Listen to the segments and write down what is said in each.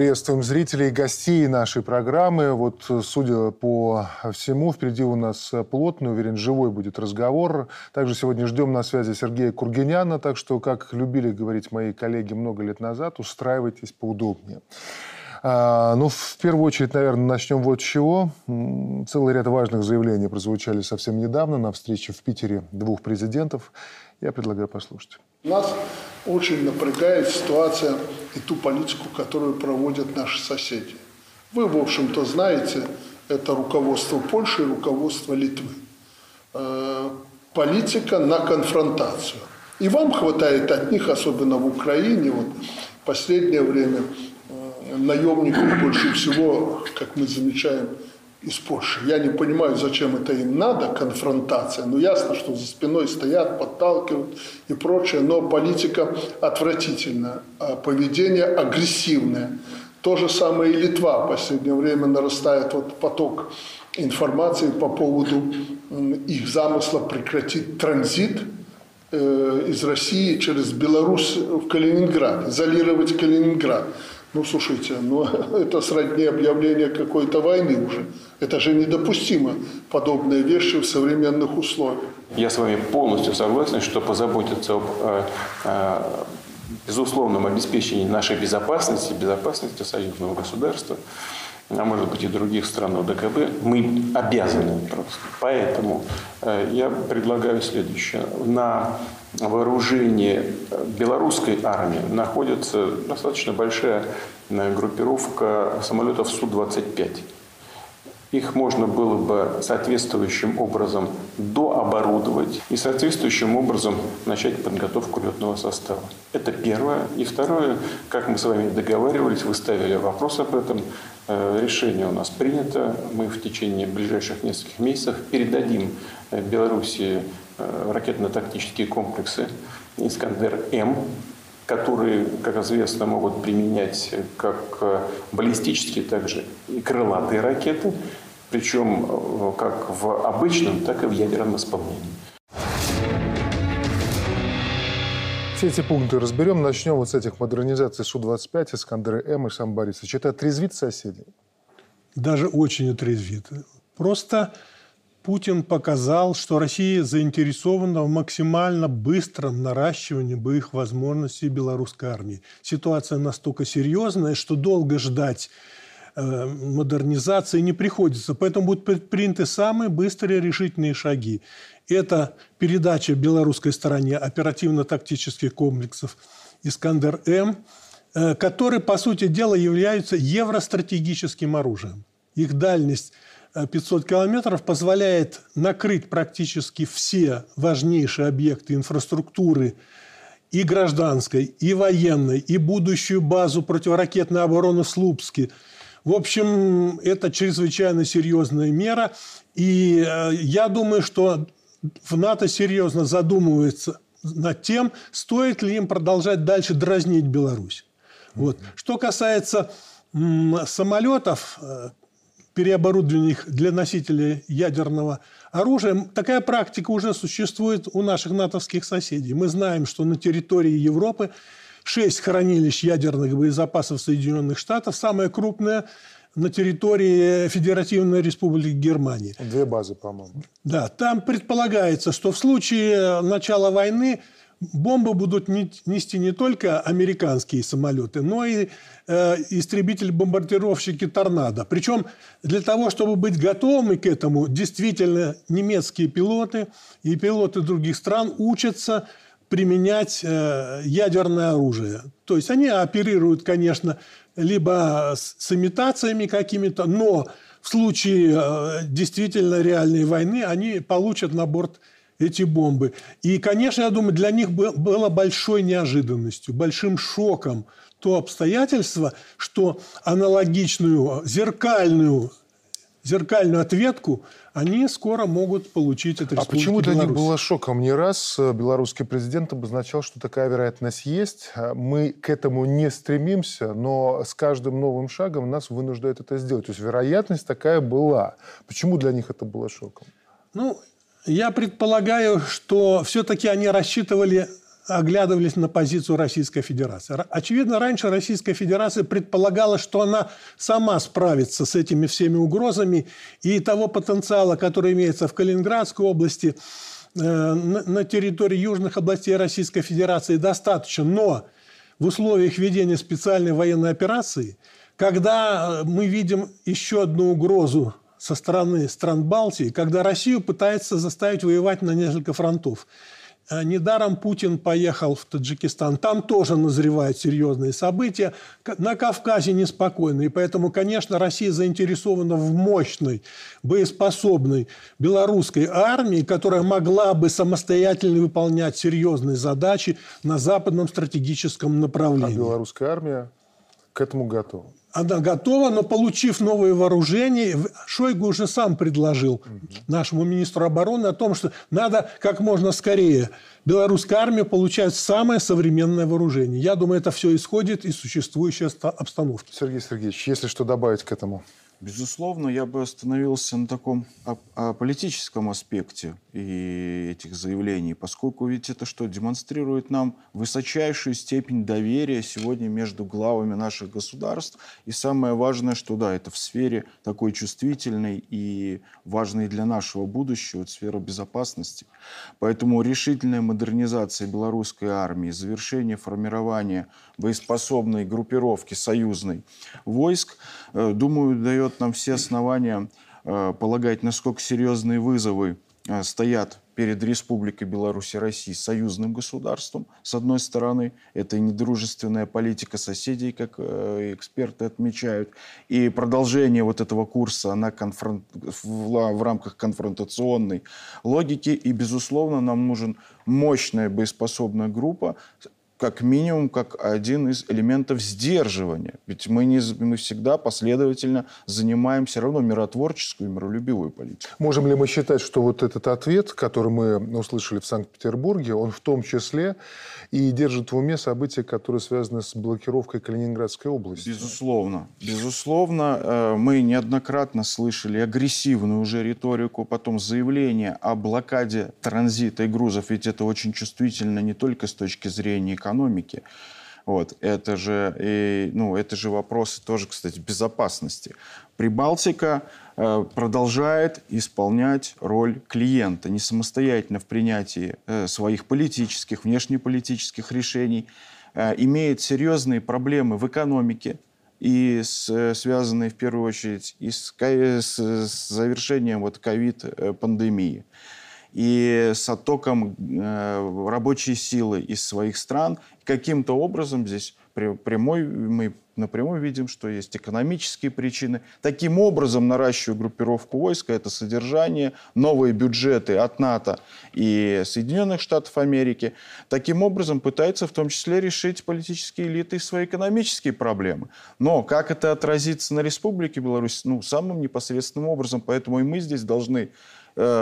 Приветствуем зрителей и гостей нашей программы. Вот, судя по всему, впереди у нас плотный, уверен, живой будет разговор. Также сегодня ждем на связи Сергея Кургиняна, так что, как любили говорить мои коллеги много лет назад, устраивайтесь поудобнее. А, ну, в первую очередь, наверное, начнем вот с чего. Целый ряд важных заявлений прозвучали совсем недавно на встрече в Питере двух президентов. Я предлагаю послушать. Нас очень напрягает ситуация и ту политику, которую проводят наши соседи. Вы, в общем-то, знаете, это руководство Польши и руководство Литвы. Э, политика на конфронтацию. И вам хватает от них, особенно в Украине, вот в последнее время э, наемников больше всего, как мы замечаем, из Польши. Я не понимаю, зачем это им надо, конфронтация. Ну, ясно, что за спиной стоят, подталкивают и прочее, но политика отвратительная, а поведение агрессивное. То же самое и Литва. В последнее время нарастает вот поток информации по поводу их замысла прекратить транзит э, из России через Беларусь в Калининград, изолировать Калининград. Ну, слушайте, ну, это сродни объявления какой-то войны уже. Это же недопустимо, подобные вещи в современных условиях. Я с вами полностью согласен, что позаботиться об э, э, безусловном обеспечении нашей безопасности, безопасности союзного государства, а может быть и других стран ОДКБ, мы обязаны просто. Поэтому э, я предлагаю следующее. На вооружении белорусской армии находится достаточно большая э, группировка самолетов Су-25. Их можно было бы соответствующим образом дооборудовать и соответствующим образом начать подготовку летного состава. Это первое. И второе, как мы с вами договаривались, вы ставили вопрос об этом, э, решение у нас принято. Мы в течение ближайших нескольких месяцев передадим э, Белоруссии Э, ракетно-тактические комплексы «Искандер-М», которые, как известно, могут применять как баллистические, так же и крылатые ракеты, причем э, как в обычном, так и в ядерном исполнении. Все эти пункты разберем. Начнем вот с этих модернизаций Су-25, Искандеры-М и сам Борисович. Это отрезвит соседей? Даже очень отрезвит. Просто Путин показал, что Россия заинтересована в максимально быстром наращивании боевых возможностей белорусской армии. Ситуация настолько серьезная, что долго ждать модернизации не приходится. Поэтому будут предприняты самые быстрые решительные шаги. Это передача белорусской стороне оперативно-тактических комплексов «Искандер-М», э, которые, по сути дела, являются евростратегическим оружием. Их дальность – 500 километров позволяет накрыть практически все важнейшие объекты инфраструктуры и гражданской, и военной, и будущую базу противоракетной обороны в. В общем, это чрезвычайно серьезная мера. И э, я думаю, что в НАТО серьезно задумывается над тем, стоит ли им продолжать дальше дразнить Беларусь. Вот. Что касается самолетов, э, переоборудования их для носителей ядерного оружия. Такая практика уже существует у наших натовских соседей. Мы знаем, что на территории Европы шесть хранилищ ядерных боезапасов Соединенных Штатов, самое крупное на территории Федеративной Республики Германии. Две базы, по-моему. Да, там предполагается, что в случае начала войны бомбы будут нести не только американские самолеты, но и э, истребители-бомбардировщики «Торнадо». Причем для того, чтобы быть готовыми к этому, действительно немецкие пилоты и пилоты других стран учатся применять э, ядерное оружие. То есть они оперируют, конечно, либо с, имитациями какими-то, но в случае э, действительно реальной войны они получат на борт эти бомбы. И, конечно, я думаю, для них было большой неожиданностью, большим шоком то обстоятельство, что аналогичную зеркальную зеркальную ответку они скоро могут получить от А почему для них было шоком? Не раз э, белорусский президент обозначал, что такая вероятность есть. А мы к этому не стремимся, но с каждым новым шагом нас вынуждает это сделать. То есть вероятность такая была. Почему для них это было шоком? Ну, я предполагаю, что все-таки они рассчитывали оглядывались на позицию Российской Федерации. Очевидно, раньше Российская Федерация предполагала, что она сама справится с этими всеми угрозами, и того потенциала, который имеется в Калининградской области, э, на территории южных областей Российской Федерации достаточно. Но в условиях ведения специальной военной операции, когда мы видим еще одну угрозу со стороны стран Балтии, когда Россию пытается заставить воевать на несколько фронтов. Э, недаром Путин поехал в Таджикистан. Там тоже назревают серьезные события. На Кавказе неспокойно. И поэтому, конечно, Россия заинтересована в мощной, боеспособной белорусской армии, которая могла бы самостоятельно выполнять серьезные задачи на западном стратегическом направлении. А белорусская армия к этому готова? Она готова, но получив новые вооружения, Шойгу уже сам предложил нашему министру обороны о том, что надо как можно скорее белорусская армия получать самое современное вооружение. Я думаю, это все исходит из существующей обстановки. Сергей Сергеевич, если что добавить к этому? Безусловно, я бы остановился на таком политическом аспекте и этих заявлений, поскольку ведь это что, демонстрирует нам высочайшую степень доверия сегодня между главами наших государств. И самое важное, что да, это в сфере такой чувствительной и важной для нашего будущего, это сфера безопасности. Поэтому решительная модернизация белорусской армии, завершение формирования боеспособной группировки союзной войск, э, думаю, дает нам все основания э, полагать, насколько серьезные вызовы э, стоят перед Республикой Беларусь и Россией союзным государством, с одной стороны. Это недружественная политика соседей, как эксперты отмечают, и продолжение вот этого курса на конфронт... в рамках конфронтационной логики. И, безусловно, нам нужен мощная боеспособная группа, как минимум как один из элементов сдерживания. Ведь мы, не, мы всегда последовательно занимаем все равно миротворческую и миролюбивую политику. Можем ли мы считать, что вот этот ответ, который мы услышали в Санкт-Петербурге, он в том числе и держит в уме события, которые связаны с блокировкой Калининградской области? Безусловно. Безусловно, э, мы неоднократно слышали агрессивную уже риторику, потом заявление о блокаде транзита и грузов, ведь это очень чувствительно не только с точки зрения экономики, экономики. Вот. Это, же, и, ну, это же вопросы тоже, кстати, безопасности. Прибалтика э, продолжает исполнять роль клиента, не самостоятельно в принятии э, своих политических, внешнеполитических решений, э, имеет серьезные проблемы в экономике, и с, э, связанные в первую очередь и с, с, с завершением вот ковид-пандемии. Э, и с оттоком э, рабочей силы из своих стран. Каким-то образом здесь прямой, мы напрямую видим, что есть экономические причины. Таким образом, наращивая группировку войска, это содержание, новые бюджеты от НАТО и Соединенных Штатов Америки, таким образом пытается в том числе решить политические элиты свои экономические проблемы. Но как это отразится на Республике Беларусь? Ну, самым непосредственным образом. Поэтому и мы здесь должны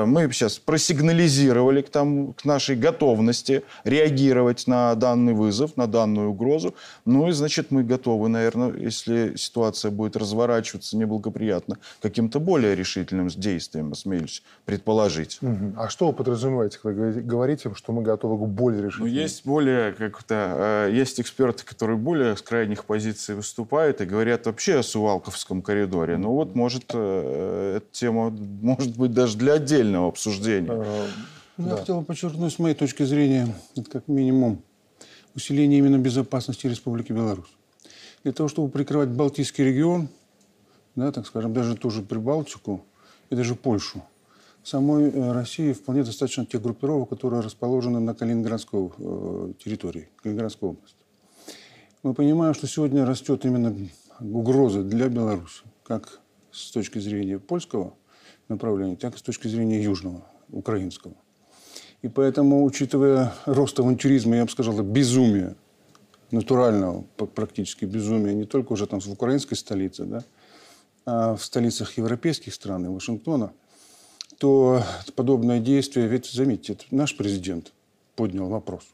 мы сейчас просигнализировали к, тому, к нашей готовности реагировать на данный вызов, на данную угрозу. Ну и, значит, мы готовы, наверное, если ситуация будет разворачиваться неблагоприятно, каким-то более решительным действием, осмелюсь предположить. Угу. А что вы подразумеваете, когда говорите, что мы готовы к более решительным? Ну, есть более, как-то, э, есть эксперты, которые более с крайних позиций выступают и говорят вообще о Сувалковском коридоре. Ну вот, может, э, эта тема, может быть, даже для отдельного обсуждения. Э, ну, да. Я хотел бы подчеркнуть, с моей точки зрения, это как минимум усиление именно безопасности Республики Беларусь. Для того, чтобы прикрывать Балтийский регион, да, так скажем, даже тоже Прибалтику и даже Польшу, самой э, России вполне достаточно тех группировок, которые расположены на Калининградской э, территории, Калининградской области. Мы понимаем, что сегодня растет именно угроза для Беларуси, как с точки зрения польского направлении, так и с точки зрения южного, украинского. И поэтому, учитывая рост авантюризма, я бы сказал, безумия, натурального практически безумия, не только уже там в украинской столице, да, а в столицах европейских стран и Вашингтона, то подобное действие, ведь, заметьте, наш президент поднял вопрос.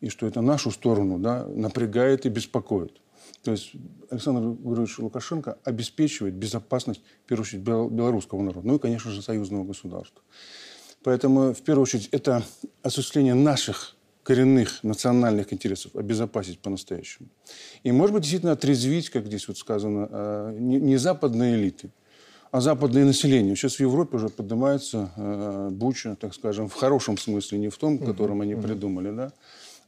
И что это нашу сторону да, напрягает и беспокоит. То есть Александр Григорьевич Лукашенко обеспечивает безопасность, в первую очередь, белорусского народа, ну и, конечно же, союзного государства. Поэтому, в первую очередь, это осуществление наших коренных национальных интересов обезопасить по-настоящему. И, может быть, действительно отрезвить, как здесь вот сказано, э, не западные элиты, а западное население. Сейчас в Европе уже поднимается э, буча, так скажем, в хорошем смысле, не в том, котором они придумали, да,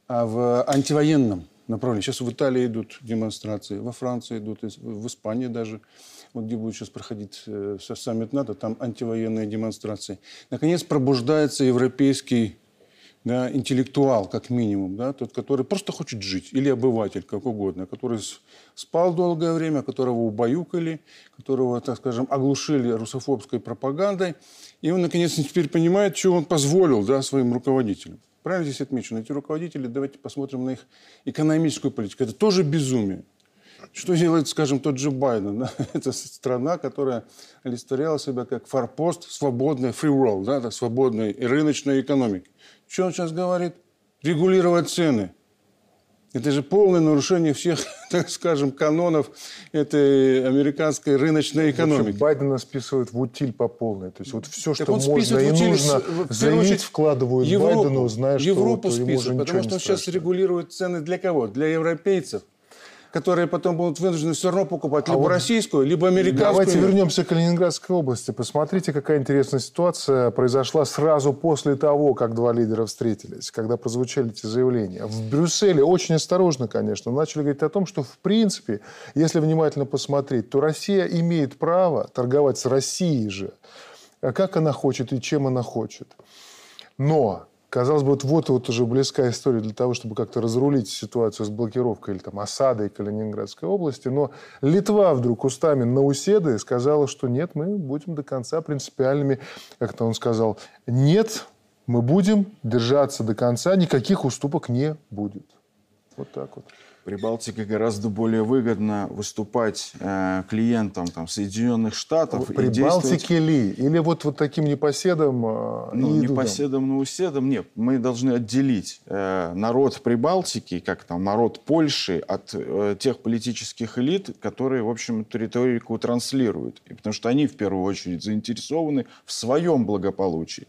а в антивоенном направлении. Сейчас в Италии идут демонстрации, во Франции идут, в Испании даже вот где будет сейчас проходить э, саммит НАТО, там антивоенные демонстрации. Наконец пробуждается европейский да, интеллектуал, как минимум, да, тот, который просто хочет жить, или обыватель, как угодно, который спал долгое время, которого убаюкали, которого, так скажем, оглушили русофобской пропагандой, и он, наконец, теперь понимает, что он позволил да, своим руководителям. Правильно здесь отмечено? Эти руководители, давайте посмотрим на их экономическую политику. Это тоже безумие. Что делает, скажем, тот же Байден? Это страна, которая олицетворяла себя как форпост свободной free world, да, так, свободной рыночной экономики. Что он сейчас говорит? Регулировать цены. Это же полное нарушение всех, так скажем, канонов этой американской рыночной экономики. В общем, Байдена списывают в утиль по полной. То есть вот все, что можно и нужно заявить, вкладывают Европу, Байдену, зная, что Европу вот списывают, потому что он сейчас регулирует цены для кого? Для европейцев которые потом будут вынуждены все равно покупать а либо вот российскую, либо американскую. Давайте вернемся к Калининградской области. Посмотрите, какая интересная ситуация произошла сразу после того, как два лидера встретились, когда прозвучали эти заявления. В Брюсселе очень осторожно, конечно, начали говорить о том, что в принципе, если внимательно посмотреть, то Россия имеет право торговать с Россией же, как она хочет и чем она хочет. Но Казалось бы, вот, вот, вот уже близкая история для того, чтобы как-то разрулить ситуацию с блокировкой или там осадой Калининградской области. Но Литва вдруг устами Науседы сказала, что нет, мы будем до конца принципиальными, как-то он сказал, нет, мы будем держаться до конца, никаких уступок не будет. Вот так вот. Прибалтике гораздо более выгодно выступать э, клиентам там, Соединенных Штатов. Прибалтике ли? Или вот, вот таким непоседом э, Ну, непоседом, но уседом нет. Мы должны отделить э, народ Прибалтики, как там народ Польши, от э, тех политических элит, которые, в общем, эту риторику транслируют. И потому что они, в первую очередь, заинтересованы в своем благополучии.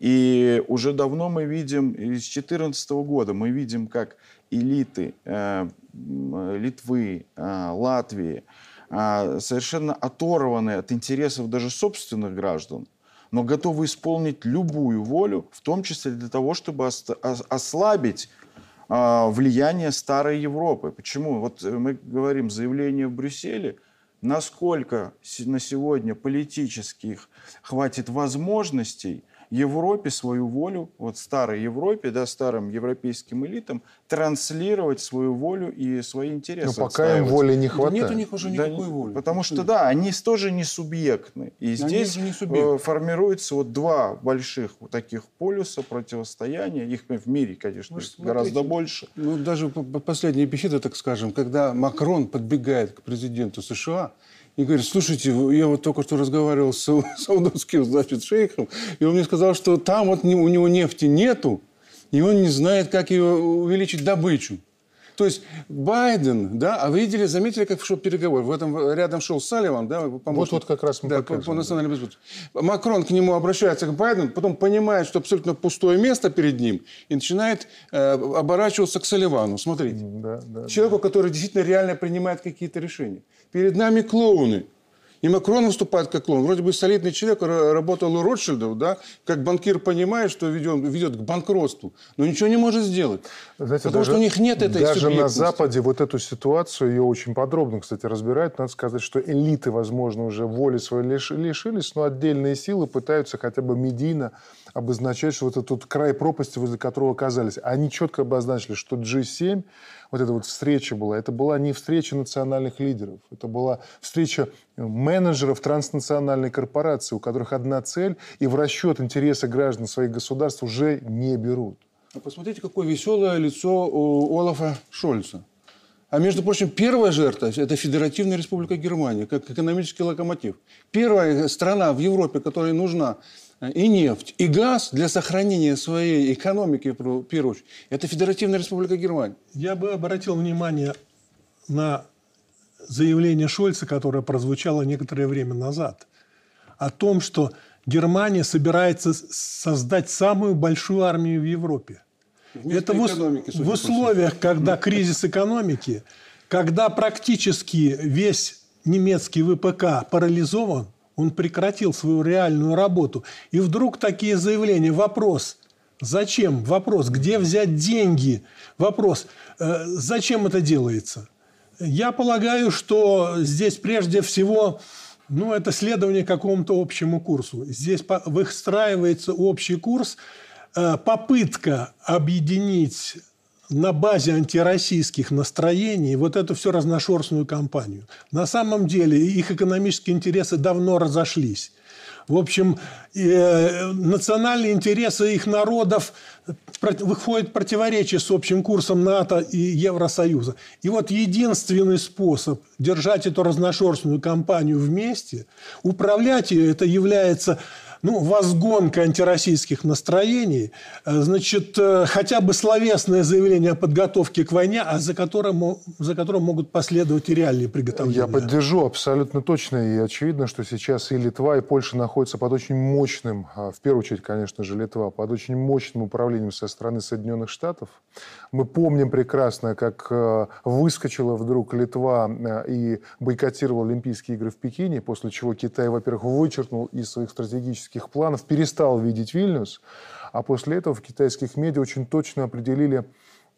И уже давно мы видим, из 2014 года мы видим, как элиты э, Литвы, э, Латвии э, совершенно оторваны от интересов даже собственных граждан, но готовы исполнить любую волю, в том числе для того, чтобы ослабить влияние старой Европы. Почему? Вот мы говорим заявление в Брюсселе, насколько на сегодня политических хватит возможностей Европе свою волю, вот старой Европе, да, старым европейским элитам, транслировать свою волю и свои интересы. Но пока им воли не хватает. Да нет у них уже никакой да, воли. Потому что, да, они тоже не субъектны. И здесь не субъект. формируется вот два больших вот таких полюса противостояния. Их в мире, конечно, ну, гораздо больше. Ну, даже последние беседы, так скажем, когда Макрон подбегает к президенту США, и говорит, слушайте, я вот только что разговаривал с саудовским, значит, шейхом, и он мне сказал, что там вот у него нефти нету, и он не знает, как ее увеличить добычу. То есть Байден, да, а вы видели, заметили, как шел переговор? В этом рядом шел Салливан, да, помощник. Вот, вот как раз мы да, по, по национальной безопасности. Макрон к нему обращается, к Байдену, потом понимает, что абсолютно пустое место перед ним, и начинает э, оборачиваться к Салливану. Смотрите. Да, да, Человеку, да. который действительно реально принимает какие-то решения. Перед нами клоуны. И Макрон выступает как клоун. Вроде бы солидный человек, работал у Ротшильдов, да, как банкир понимает, что ведет, ведет к банкротству, но ничего не может сделать. Знаете, потому даже, что у них нет этой Даже на Западе вот эту ситуацию, ее очень подробно, кстати, разбирают. Надо сказать, что элиты, возможно, уже воли своей лишились, но отдельные силы пытаются хотя бы медийно обозначать, что вот этот край пропасти, возле которого оказались. Они четко обозначили, что G7 вот эта вот встреча была, это была не встреча национальных лидеров, это была встреча менеджеров транснациональной корпорации, у которых одна цель, и в расчет интересы граждан своих государств уже не берут. А посмотрите, какое веселое лицо у Олафа Шольца. А между прочим, первая жертва – это Федеративная Республика Германия, как экономический локомотив. Первая страна в Европе, которой нужна и нефть, и газ для сохранения своей экономики, в первую очередь, это Федеративная Республика Германия. Я бы обратил внимание на заявление Шольца, которое прозвучало некоторое время назад, о том, что Германия собирается создать самую большую армию в Европе. Это в, в условиях, когда кризис экономики, когда практически весь немецкий ВПК парализован, он прекратил свою реальную работу. И вдруг такие заявления. Вопрос, зачем? Вопрос, где взять деньги? Вопрос, э, зачем это делается? Я полагаю, что здесь прежде всего ну, это следование какому-то общему курсу. Здесь выстраивается общий курс, э, попытка объединить на базе антироссийских настроений вот эту всю разношерстную кампанию. На самом деле их экономические интересы давно разошлись. В общем, э, национальные интересы их народов выходят в противоречие с общим курсом НАТО и Евросоюза. И вот единственный способ держать эту разношерстную кампанию вместе, управлять ее, это является ну, возгонка антироссийских настроений, э, значит, э, хотя бы словесное заявление о подготовке к войне, а за которым, за которым могут последовать и реальные приготовления. Я поддержу абсолютно точно. И очевидно, что сейчас и Литва, и Польша находятся под очень мощным, а, в первую очередь, конечно же, Литва, под очень мощным управлением со стороны Соединенных Штатов. Мы помним прекрасно, как э, выскочила вдруг Литва и бойкотировала Олимпийские игры в Пекине, после чего Китай, во-первых, вычеркнул из своих стратегических стратегических планов перестал видеть Вильнюс, а после этого в китайских медиа очень точно определили,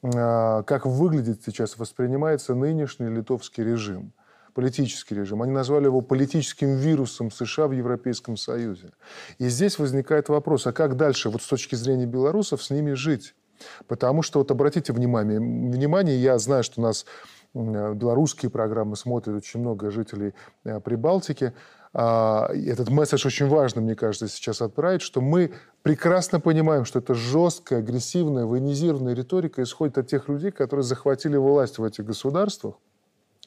а, как выглядит сейчас, воспринимается нынешний литовский режим политический режим. Они назвали его политическим вирусом США в Европейском Союзе. И здесь возникает вопрос, а как дальше, вот с точки зрения белорусов, с ними жить? Потому что, вот обратите внимание, внимание я знаю, что у нас белорусские программы смотрят очень много жителей э, Прибалтики. А, этот месседж очень важно, мне кажется, сейчас отправить, что мы прекрасно понимаем, что это жесткая, агрессивная, военизированная риторика исходит от тех людей, которые захватили власть в этих государствах,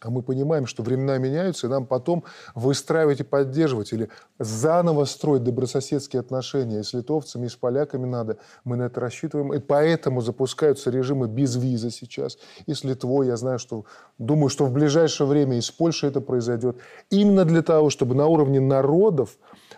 а мы понимаем, что времена меняются, и нам потом выстраивать и поддерживать или заново строить добрососедские отношения и с литовцами, и с поляками надо. Мы на это рассчитываем. И поэтому запускаются режимы без визы сейчас. И с Литвой, я знаю, что думаю, что в ближайшее время и с Польшей это произойдет. Именно для того, чтобы на уровне народов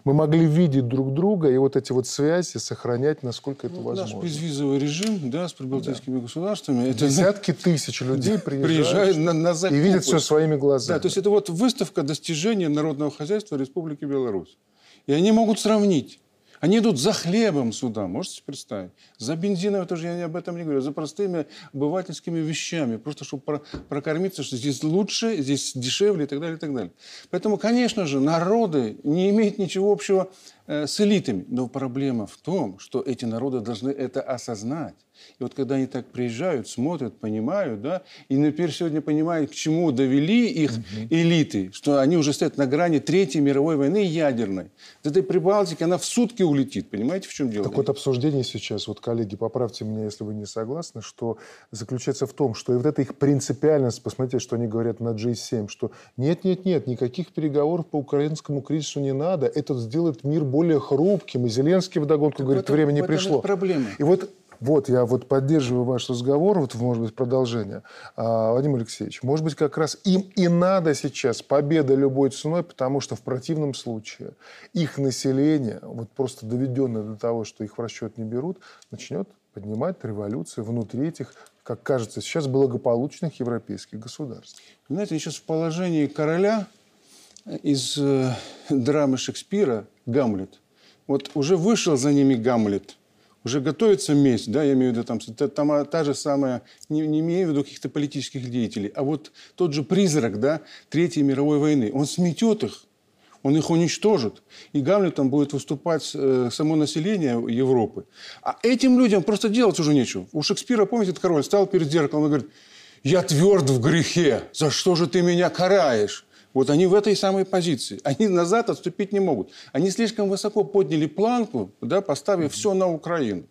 мы могли видеть друг друга и вот эти вот связи сохранять, насколько это ну, возможно. Наш безвизовый режим да, с прибалтийскими да. государствами. Это... Десятки тысяч людей приезжают, приезжают на, на и видят все своими глазами. Да, то есть это вот выставка достижений народного хозяйства Республики Беларусь. И они могут сравнить они идут за хлебом сюда, можете представить? За бензином, тоже я об этом не говорю, за простыми обывательскими вещами, просто чтобы про прокормиться, что здесь лучше, здесь дешевле и так далее, и так далее. Поэтому, конечно же, народы не имеют ничего общего с элитами. Но проблема в том, что эти народы должны это осознать. И вот когда они так приезжают, смотрят, понимают, да, и например, сегодня понимают, к чему довели их угу. элиты, что они уже стоят на грани Третьей мировой войны ядерной. Вот этой Прибалтики, она в сутки улетит, понимаете, в чем дело? Так вот обсуждение сейчас, вот, коллеги, поправьте меня, если вы не согласны, что заключается в том, что и вот эта их принципиальность, посмотрите, что они говорят на G7, что нет-нет-нет, никаких переговоров по украинскому кризису не надо, это сделает мир более более хрупким. И Зеленский вдогонку так говорит, этом, время не пришло. Проблема. И вот вот, я вот поддерживаю ваш разговор, вот, может быть, продолжение. А, Вадим Алексеевич, может быть, как раз им и надо сейчас победа любой ценой, потому что в противном случае их население, вот просто доведенное до того, что их в расчет не берут, начнет поднимать революции внутри этих, как кажется, сейчас благополучных европейских государств. Знаете, сейчас в положении короля из э, драмы Шекспира «Гамлет». Вот уже вышел за ними Гамлет, уже готовится месть, да, я имею в виду, там, там та же самая, не, не имею в виду каких-то политических деятелей, а вот тот же призрак, да, Третьей мировой войны, он сметет их, он их уничтожит. И Гамлет там будет выступать э, само население Европы. А этим людям просто делать уже нечего. У Шекспира, помните, король стал перед зеркалом и говорит, я тверд в грехе, за что же ты меня караешь? Вот они в этой самой позиции. Они назад отступить не могут. Они слишком высоко подняли планку, да, поставив все на Украину.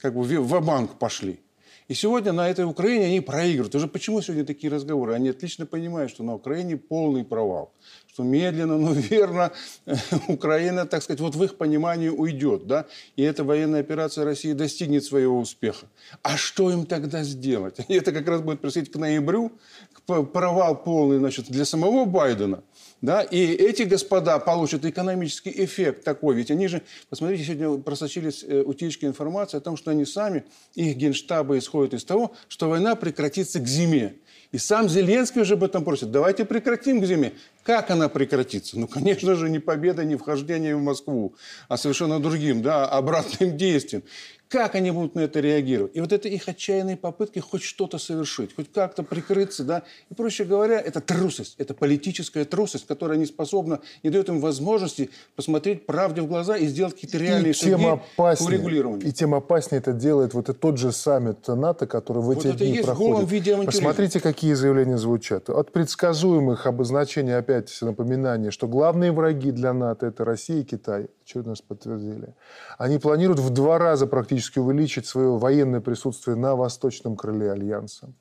Как бы в банк пошли. И сегодня на этой Украине они проигрывают. Уже почему сегодня такие разговоры? Они отлично понимают, что на Украине полный провал. Что медленно, но верно Украина, так сказать, вот в их понимании уйдет. Да? И эта военная операция России достигнет своего успеха. А что им тогда сделать? И это как раз будет происходить к ноябрю, провал полный значит, для самого Байдена. Да? И эти господа получат экономический эффект такой. Ведь они же, посмотрите, сегодня просочились э, утечки информации о том, что они сами, их генштабы исходят из того, что война прекратится к зиме. И сам Зеленский уже об этом просит. Давайте прекратим к зиме. Как она прекратится? Ну, конечно же, не победой, не вхождением в Москву, а совершенно другим, да, обратным действием. Как они будут на это реагировать? И вот это их отчаянные попытки хоть что-то совершить, хоть как-то прикрыться, да. И, проще говоря, это трусость, это политическая трусость, которая не способна, не дает им возможности посмотреть правде в глаза и сделать какие-то реальные и шаги тем опаснее, по урегулированию. И тем опаснее это делает вот и тот же саммит НАТО, который в эти вот дни проходит. Посмотрите, какие заявления звучат. От предсказуемых обозначений опять напоминание, что главные враги для НАТО – это Россия и Китай очередной раз подтвердили. Они планируют в два раза практически увеличить свое военное присутствие на восточном крыле Альянса.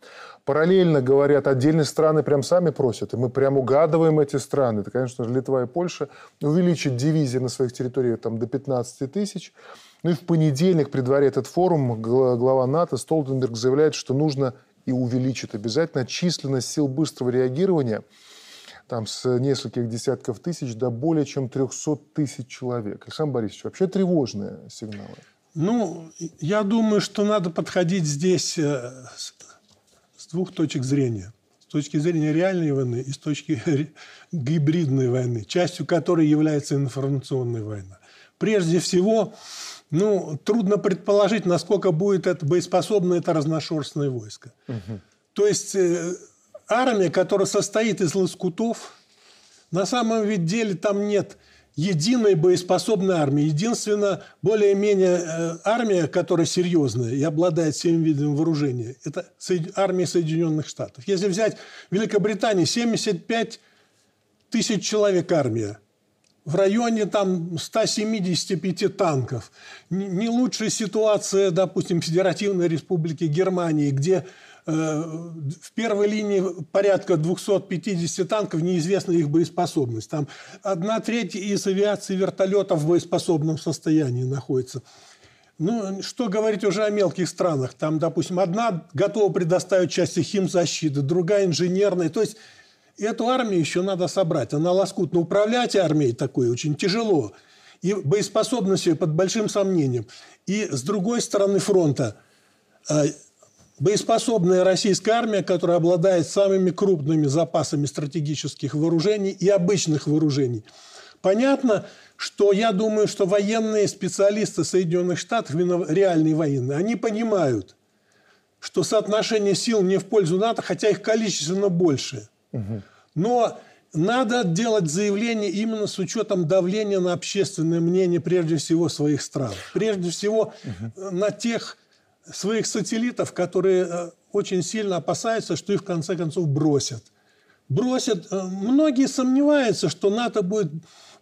Параллельно, говорят, отдельные страны прям сами просят, и мы прям угадываем эти страны. Это, конечно же, Литва и Польша. Увеличить дивизии на своих территориях там, до 15 тысяч. Ну и в понедельник, при дворе этот форум, глава НАТО Столтенберг заявляет, что нужно и увеличить обязательно численность сил быстрого реагирования – там с нескольких десятков тысяч до более чем 300 тысяч человек. Александр Борисович, вообще тревожные сигналы. Ну, я думаю, что надо подходить здесь э, с двух точек зрения. С точки зрения реальной войны и с точки гибридной войны, частью которой является информационная война. Прежде всего, ну, трудно предположить, насколько будет это боеспособно это разношерстное войско. Угу. То есть э, армия, которая состоит из лоскутов, на самом деле там нет единой боеспособной армии. Единственная более-менее э, армия, которая серьезная и обладает всеми видами вооружения, это армия Соединенных Штатов. Если взять Великобританию, 75 тысяч человек армия. В районе там 175 танков. Не лучшая ситуация, допустим, Федеративной Республики Германии, где в первой линии порядка 250 танков, неизвестна их боеспособность. Там одна треть из авиации вертолетов в боеспособном состоянии находится. Ну, что говорить уже о мелких странах. Там, допустим, одна готова предоставить части химзащиты, другая инженерная. То есть эту армию еще надо собрать. Она лоскутно управлять армией такой очень тяжело. И боеспособность ее под большим сомнением. И с другой стороны фронта э, боеспособная российская армия, которая обладает самыми крупными запасами стратегических вооружений и обычных вооружений. Понятно, что я думаю, что военные специалисты Соединенных Штатов, реальные военные, они понимают, что соотношение сил не в пользу НАТО, хотя их количественно больше. Но надо делать заявление именно с учетом давления на общественное мнение, прежде всего, своих стран. Прежде всего, на тех своих сателлитов, которые э, очень сильно опасаются, что их в конце концов бросят. Бросят. Э, многие сомневаются, что НАТО будет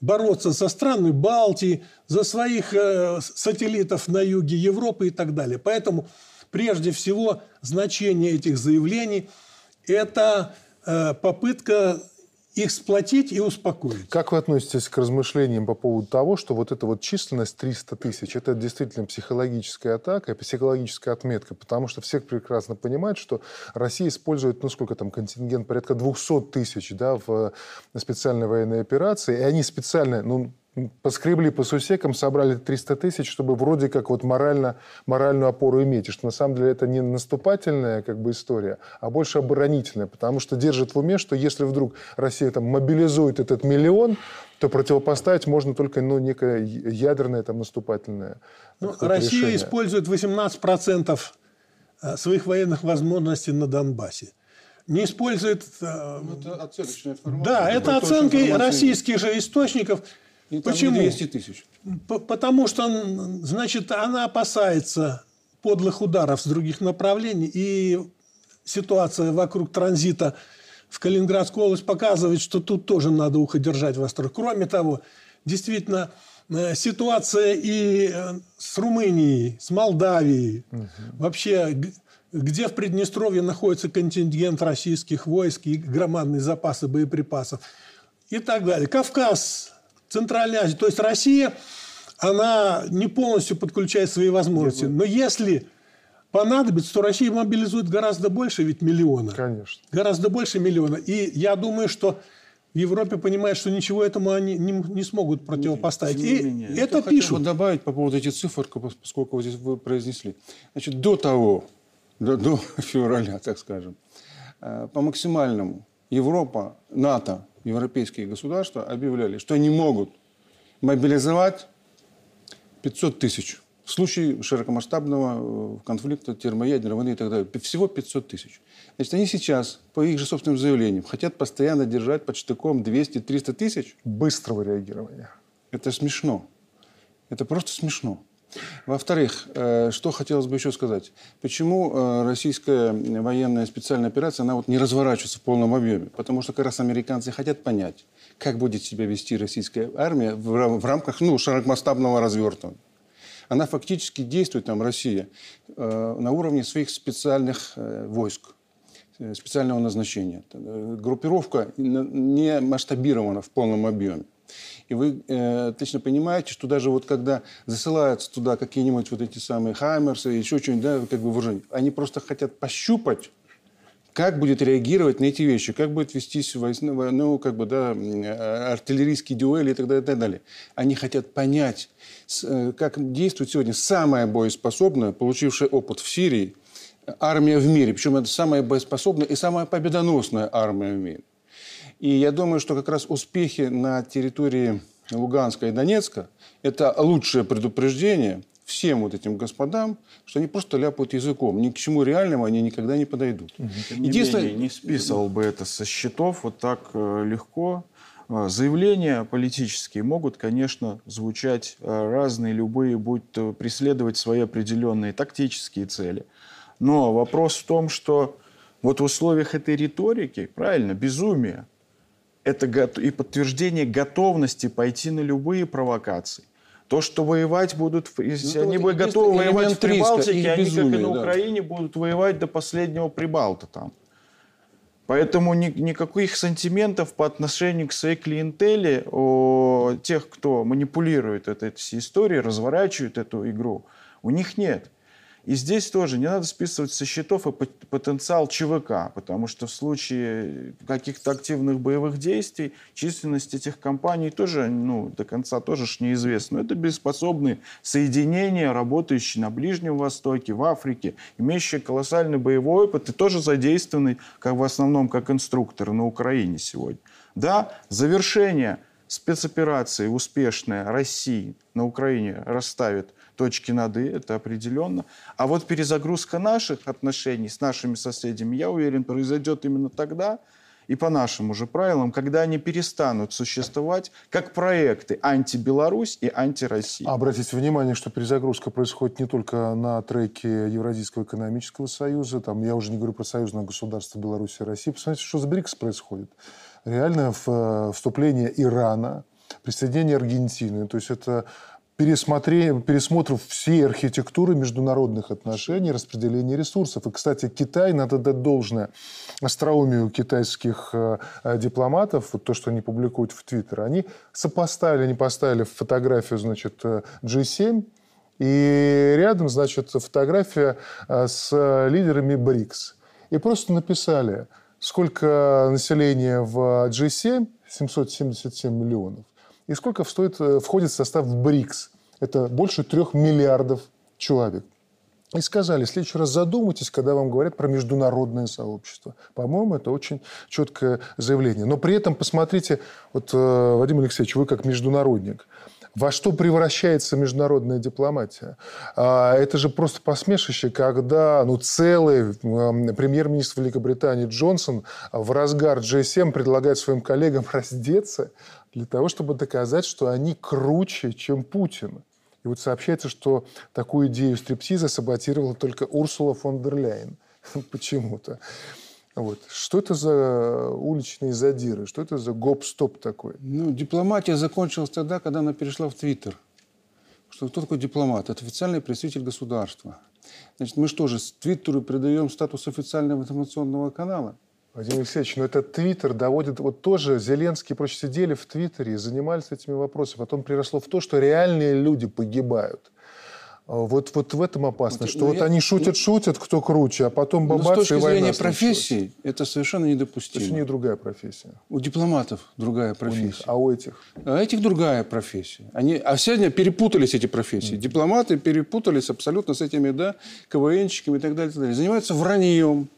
бороться за страны Балтии, за своих э, сателлитов на юге Европы и так далее. Поэтому прежде всего значение этих заявлений – это попытка их сплотить и успокоить. Как вы относитесь к размышлениям по поводу того, что вот эта вот численность 300 тысяч, это действительно психологическая атака, психологическая отметка, потому что все прекрасно понимают, что Россия использует, ну сколько там, контингент порядка 200 тысяч да, в специальной военной операции, и они специально, ну, поскребли по сусекам, собрали 300 тысяч, чтобы вроде как вот морально, моральную опору иметь. И что на самом деле это не наступательная как бы история, а больше оборонительная, потому что держит в уме, что если вдруг Россия там мобилизует этот миллион, то противопоставить можно только ну, некое ядерное там наступательное ну, Россия решение. использует 18% э, своих военных возможностей на Донбассе не использует... Э, ну, это оценочная информация. Да, это оценки российских же источников. И Почему? 200 тысяч. Потому что, значит, она опасается подлых ударов с других направлений. И ситуация вокруг транзита в Калининградскую область показывает, что тут тоже надо ухо держать востро. Кроме того, действительно, э, ситуация и э, с Румынией, с Молдавией, угу. вообще, где в Приднестровье находится контингент российских войск и громадные запасы боеприпасов и так далее. Кавказ Центральной Азии. То есть Россия, она не полностью подключает свои возможности. Но если понадобится, то Россия мобилизует гораздо больше ведь миллиона. Конечно. Гораздо больше миллиона. И я думаю, что в Европе понимают, что ничего этому они не, не смогут противопоставить. И это Я хотел пишут. бы добавить по поводу этих цифр, поскольку вы здесь вы произнесли. Значит, до того, до, до февраля, так скажем, э, по максимальному Европа, НАТО, европейские государства объявляли, что они могут мобилизовать 500 тысяч. В случае широкомасштабного э, конфликта, термоядерной войны и так далее. Всего 500 тысяч. Значит, они сейчас, по их же собственным заявлениям, хотят постоянно держать под штыком 200-300 тысяч. Быстрого реагирования. Это смешно. Это просто смешно. Во-вторых, э, что хотелось бы еще сказать. Почему э, российская военная специальная операция, она вот не разворачивается в полном объеме? Потому что как раз американцы хотят понять, как будет себя вести российская армия в, рам- в рамках ну, широкомасштабного развертывания. Она фактически действует, там, Россия, э, на уровне своих специальных войск специального назначения. Группировка не масштабирована в полном объеме. И вы э, отлично понимаете, что даже вот когда засылаются туда какие-нибудь вот эти самые Хаймерсы, еще что-нибудь, да, как бы вооружение, они просто хотят пощупать, как будет реагировать на эти вещи, как будет вестись войс- ну, как бы, да, э, артиллерийские дуэли и так далее, и так далее. Они хотят понять, э, как действует сегодня самая боеспособная, получившая опыт в Сирии, армия в мире. Причем это самая боеспособная и самая победоносная армия в мире. И я думаю, что как раз успехи на территории Луганска и Донецка – это лучшее предупреждение всем вот этим господам, что они просто ляпают языком. Ни к чему реальному они никогда не подойдут. Не менее, не списывал бы это со счетов вот так э, легко. Э, Заявления политические могут, конечно, звучать э, разные, любые, будь то преследовать свои определенные тактические цели. Но вопрос в том, что вот в условиях этой риторики, правильно, безумие, это и подтверждение готовности пойти на любые провокации. То, что воевать будут, если Ну, они вот будут готовы воевать в Прибалтике, они, как и безумие, на да. Украине, будут воевать до последнего Прибалта там. Поэтому ни- никаких сантиментов по отношению к своей клиентеле, о тех, кто манипулирует этой всей историей, разворачивает эту игру, у них нет. И здесь тоже не надо списывать со счетов и пот- потенциал ЧВК, потому что в случае каких-то активных боевых действий численность этих компаний тоже ну, до конца тоже ж неизвестна. Это беспособные соединения, работающие на Ближнем Востоке, в Африке, имеющие колоссальный боевой опыт и тоже задействованный как в основном как инструкторы на Украине сегодня. Да, завершение спецоперации успешная России на Украине расставит точки над «и», это определенно. А вот перезагрузка наших отношений с нашими соседями, я уверен, произойдет именно тогда, и по нашим уже правилам, когда они перестанут существовать как проекты анти-Беларусь и анти-Россия. А Обратите внимание, что перезагрузка происходит не только на треке Евразийского экономического союза, там, я уже не говорю про союзное государство Беларуси и России. Посмотрите, что с БРИКС происходит. Реально в, э, вступление Ирана, присоединение Аргентины. То есть это пересмотре- пересмотр всей архитектуры международных отношений, распределения ресурсов. И, кстати, Китай, надо дать должное остроумию китайских э, э, дипломатов, вот то, что они публикуют в Твиттер, они сопоставили, они поставили фотографию, значит, э, G7, и рядом, значит, фотография с лидерами БРИКС. И просто написали, сколько населения в G7, 777 миллионов, и сколько стоит, э, входит в состав БРИКС. Это больше трех миллиардов человек. И сказали, в следующий раз задумайтесь, когда вам говорят про международное сообщество. По-моему, это очень четкое заявление. Но при этом посмотрите, вот, э, Вадим Алексеевич, вы как международник, во что превращается международная дипломатия? А, Это же просто посмешище, когда ну, целый премьер-министр Великобритании Джонсон в разгар G7 предлагает своим коллегам раздеться для того, чтобы доказать, что они круче, чем Путин. И вот сообщается, что такую идею стриптиза саботировала только Урсула фон дер Ляйен. Почему-то. Вот. Что это за уличные задиры? Что это за гоп-стоп такой? Ну, дипломатия закончилась тогда, когда она перешла в Твиттер. Что кто такой дипломат? Это официальный представитель государства. Значит, мы что же, с Твиттеру придаем статус официального информационного канала? Владимир Алексеевич, но этот Твиттер доводит... Вот тоже Зеленский и прочие сидели в Твиттере и занимались этими вопросами. Потом приросло в то, что реальные люди погибают. А Вот, вот в этом опасность, Вот, что ну, вот я- они шутят-шутят, кто круче, а потом Но бабац, с точки зрения случилась. профессии это совершенно у недопустимо. них другая профессия. У дипломатов другая У них. профессия. А у этих? А этих другая профессия. Они, а сегодня перепутались эти профессии. Дипломаты перепутались абсолютно с этими, да, КВНщиками и так далее. и так далее. Занимаются враньем.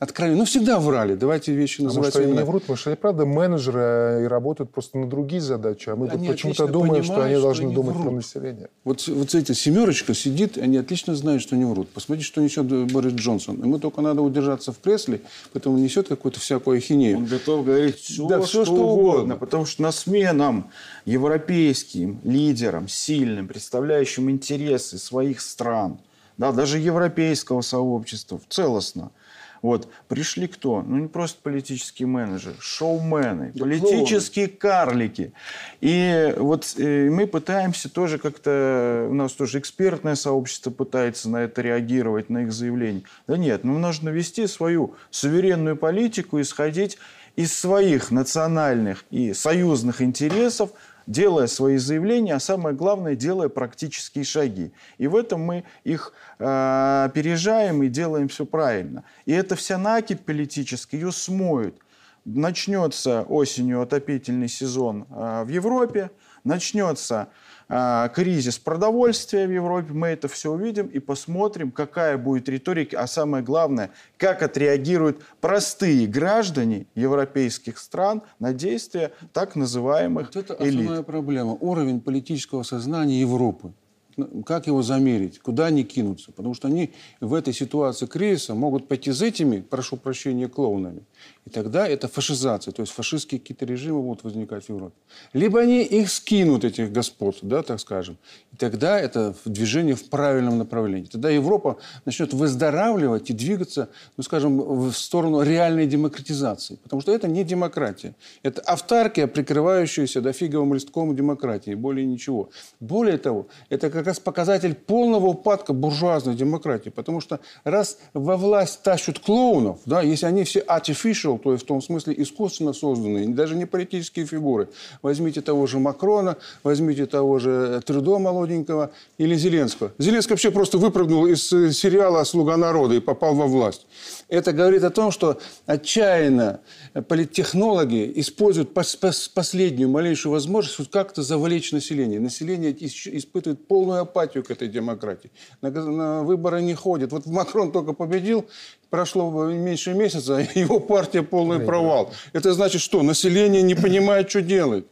Откровенно. Ну, всегда врали. Давайте вещи А называть может, они своими не именами. врут, потому что они, правда, менеджеры э, и работают просто на другие задачи, а мы Они почему-то отлично думаем, что они понимают, что должны они думать про врут. население. Вот, вот эта семерочка сидит, они отлично знают, что не врут. Посмотрите, что несет Борис Джонсон. Ему только надо удержаться в кресле, поэтому несет какую-то всякую ахинею. Он готов говорить все, Да, что, всё, что угодно, угодно. потому что на сменам европейским лидерам, сильным, представляющим интересы своих стран, да, даже европейского сообщества целостно, вот, пришли кто? Ну, не просто политические менеджеры, шоумены, политические карлики. И вот э, мы пытаемся тоже как-то, у нас тоже экспертное сообщество пытается на это реагировать, на их заявления. Да нет, ну, нужно вести свою суверенную политику, исходить из своих национальных и союзных интересов, делая свои заявления, а самое главное, делая практические шаги. И в этом мы их э, опережаем и делаем все правильно. И эта вся накипь политическая, ее смоют. Начнется осенью отопительный сезон э, в Европе, начнется кризис продовольствия в Европе, мы это все увидим и посмотрим, какая будет риторика, а самое главное, как отреагируют простые граждане европейских стран на действия так называемых Вот это элит. основная проблема. Уровень политического сознания Европы. Ну, Как его замерить? Куда они кинутся? Потому что они в этой ситуации кризиса могут пойти за этими, прошу прощения, клоунами. И тогда это фашизация. То есть фашистские какие-то режимы будут возникать в Европе. Либо они их скинут, этих господ, да, так скажем. И тогда это движение в правильном направлении. Тогда Европа начнет выздоравливать и двигаться, ну, скажем, в сторону реальной демократизации. Потому что это не демократия. Это автаркия, прикрывающаяся да, фиговым листком демократии. Более ничего. Более того, это как раз показатель полного упадка буржуазной демократии. Потому что раз во власть тащат клоунов, да, если они все artificial, то есть в том смысле искусственно созданные, даже не политические фигуры. Возьмите того же Макрона, возьмите того же Трюдо молоденького или Зеленского. Зеленский вообще просто выпрыгнул из э, сериала «Слуга народа» и попал во власть. Это говорит о том, что отчаянно политтехнологи используют пос- пос- последнюю малейшую возможность хоть как-то завлечь население. Население ис- испытывает полную апатию к этой демократии. На, на выборы не ходит. Вот Макрон только победил, прошло меньше месяца, его партия полный провал. Это значит что? Население не понимает, что делать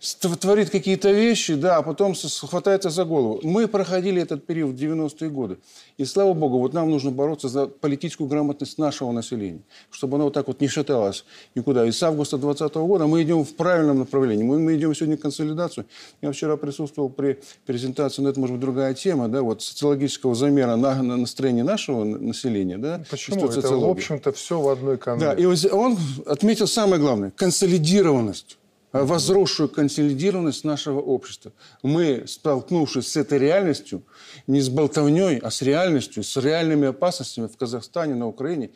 творит какие-то вещи, да, а потом хватается за голову. Мы проходили этот период в 90-е годы. И слава богу, вот нам нужно бороться за политическую грамотность нашего населения, чтобы оно вот так вот не шаталось никуда. И с августа 2020 года мы идем в правильном направлении. Мы, мы идем сегодня в консолидацию. Я вчера присутствовал при презентации, но это может быть другая тема, да, вот социологического замера на, на настроение нашего на- населения, да. Почему? Это, в общем-то, все в одной канве. Да, и он отметил самое главное – консолидированность возросшую консолидированность нашего общества. Мы, столкнувшись с этой реальностью, не с болтовней, а с реальностью, с реальными опасностями в Казахстане, на Украине,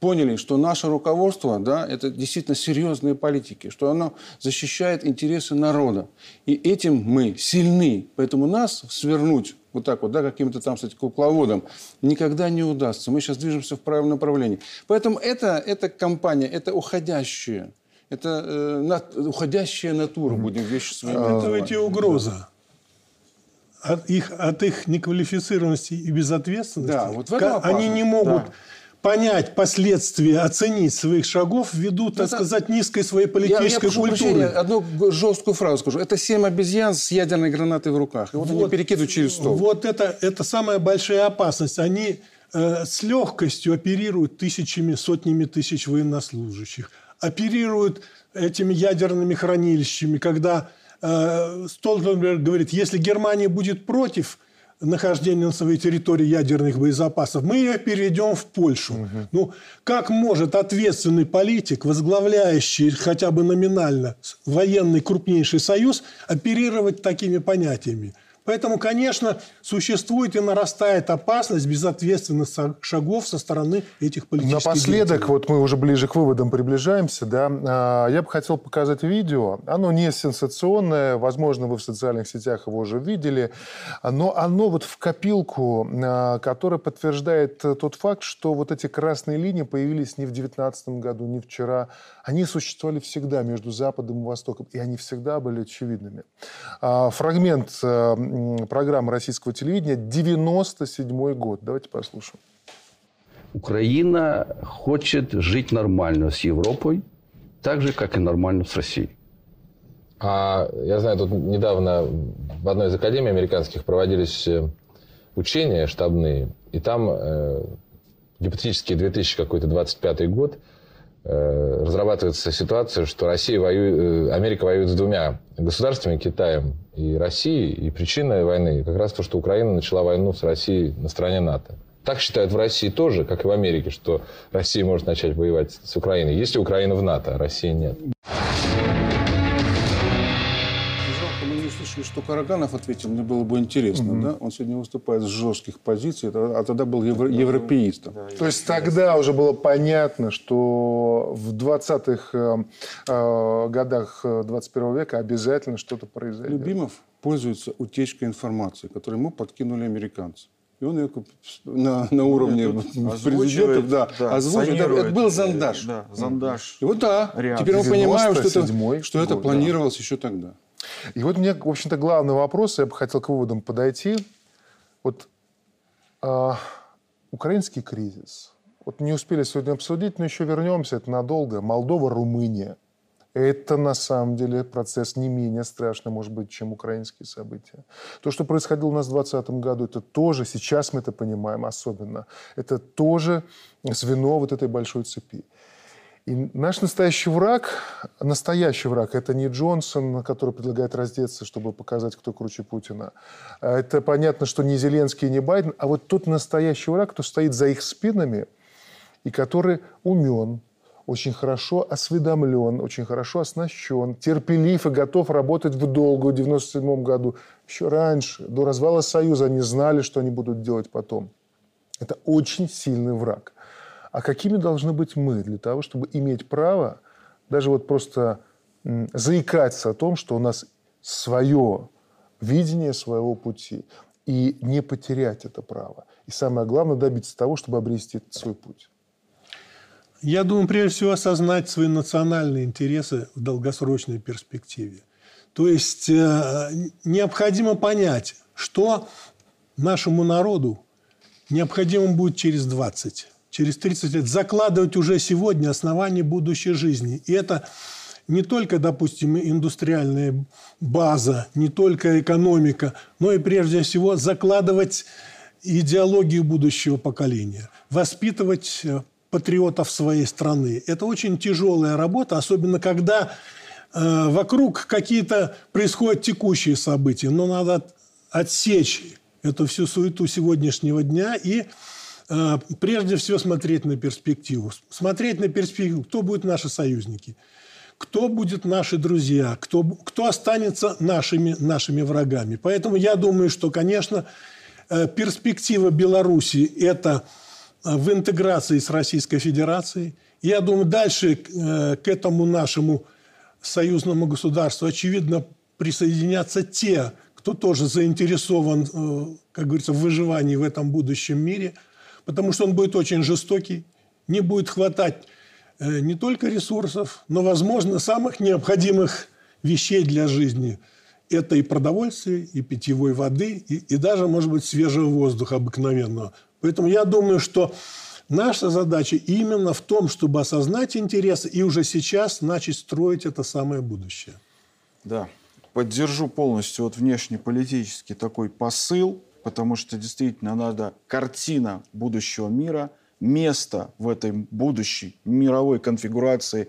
поняли, что наше руководство, да, это действительно серьезные политики, что оно защищает интересы народа. И этим мы сильны. Поэтому нас свернуть вот так вот, да, каким-то там, кстати, кукловодом, никогда не удастся. Мы сейчас движемся в правильном направлении. Поэтому это, эта компания, это уходящая, это э, нат- уходящая натура, будем вещи своими Это называть. ведь и угроза. От их, от их неквалифицированности и безответственности. Да, вот в этом Ка- они не могут да. понять последствия, оценить своих шагов ввиду, так Это- сказать, низкой своей Я, я политической прошу культуры. прощения, одну жесткую фразу скажу. Это семь обезьян с ядерной гранатой в руках. И вот, они перекидывают через стол. Вот это, это самая большая опасность. Они э, с легкостью оперируют тысячами, сотнями тысяч военнослужащих, оперируют этими ядерными хранилищами, когда э, Столтенберг говорит, если Германия будет против нахождения на своей территории ядерных боезапасов, мы ее перейдем в Польшу. Ну, как может ответственный политик, возглавляющий хотя бы номинально военный крупнейший союз, оперировать такими понятиями? Поэтому, конечно, существует и нарастает опасность безответственных шагов со стороны этих политических Напоследок, деятелей. вот мы уже ближе к выводам приближаемся, да, а, я бы хотел показать видео. Оно не сенсационное, возможно, вы в социальных сетях его уже видели, но оно вот в копилку, а, которая подтверждает тот факт, что вот эти красные линии появились не в 2019 году, не вчера. Они существовали всегда между Западом и Востоком, и они всегда были очевидными. А, фрагмент программы российского телевидения 97 год. Давайте послушаем. Украина хочет жить нормально с Европой, так же, как и нормально с Россией. А я знаю, тут недавно в одной из академий американских проводились э, учения штабные, и там э, гипотетически 2000 какой-то 25 год – разрабатывается ситуация, что Россия воюет, э, Америка воюет с двумя государствами, Китаем и Россией, и причина войны как раз то, что Украина начала войну с Россией на стороне НАТО. Так считают в России тоже, как и в Америке, что Россия может начать воевать с Украиной, если Украина в НАТО, а России нет. Что Караганов ответил, мне было бы интересно. Угу. Да? Он сегодня выступает с жестких позиций, а тогда был евро, европеистом. Да, То есть тогда уже было понятно, что в 20-х э, э, годах 21 века обязательно что-то произойдет. Любимов пользуется утечкой информации, которую ему подкинули американцы. И он ее на, на уровне президентов да, да, озвучивает. Это, это был зондаж. Да, зондаж. И вот да, теперь мы понимаем, что это, что это планировалось да. еще тогда. И вот мне, в общем-то, главный вопрос, я бы хотел к выводам подойти. Вот э, украинский кризис. Вот не успели сегодня обсудить, но еще вернемся, это надолго. Молдова, Румыния. Это на самом деле процесс не менее страшный, может быть, чем украинские события. То, что происходило у нас в 2020 году, это тоже, сейчас мы это понимаем особенно, это тоже звено вот этой большой цепи. И наш настоящий враг, настоящий враг, это не Джонсон, который предлагает раздеться, чтобы показать, кто круче Путина. А это понятно, что не Зеленский, не Байден, а вот тот настоящий враг, кто стоит за их спинами и который умен, очень хорошо осведомлен, очень хорошо оснащен, терпелив и готов работать в долгу в 97 году. Еще раньше, до развала Союза, они знали, что они будут делать потом. Это очень сильный враг. А какими должны быть мы для того, чтобы иметь право даже вот просто заикаться о том, что у нас свое видение своего пути, и не потерять это право. И самое главное, добиться того, чтобы обрести свой путь. Я думаю, прежде всего осознать свои национальные интересы в долгосрочной перспективе. То есть э, необходимо понять, что нашему народу необходимо будет через 20 через 30 лет, закладывать уже сегодня основания будущей жизни. И это не только, допустим, индустриальная база, не только экономика, но и прежде всего закладывать идеологию будущего поколения, воспитывать э, патриотов своей страны. Это очень тяжелая работа, особенно когда э, вокруг какие-то происходят текущие события. Но надо отсечь эту всю суету сегодняшнего дня и прежде всего смотреть на перспективу. Смотреть на перспективу, кто будут наши союзники, кто будет наши друзья, кто, кто останется нашими, нашими врагами. Поэтому я думаю, что, конечно, э, перспектива Беларуси – это э, в интеграции с Российской Федерацией. Я думаю, дальше к этому нашему союзному государству, очевидно, присоединятся те, кто тоже заинтересован, как говорится, в выживании в этом будущем мире – потому что он будет очень жестокий, не будет хватать э, не только ресурсов, но, возможно, самых необходимых вещей для жизни. Это и продовольствие, и питьевой воды, и, и даже, может быть, свежего воздуха обыкновенного. Поэтому я думаю, что наша задача именно в том, чтобы осознать интересы и уже сейчас начать строить это самое будущее. Да, поддержу полностью вот внешнеполитический такой посыл – потому что действительно надо картина будущего мира, место в этой будущей мировой конфигурации,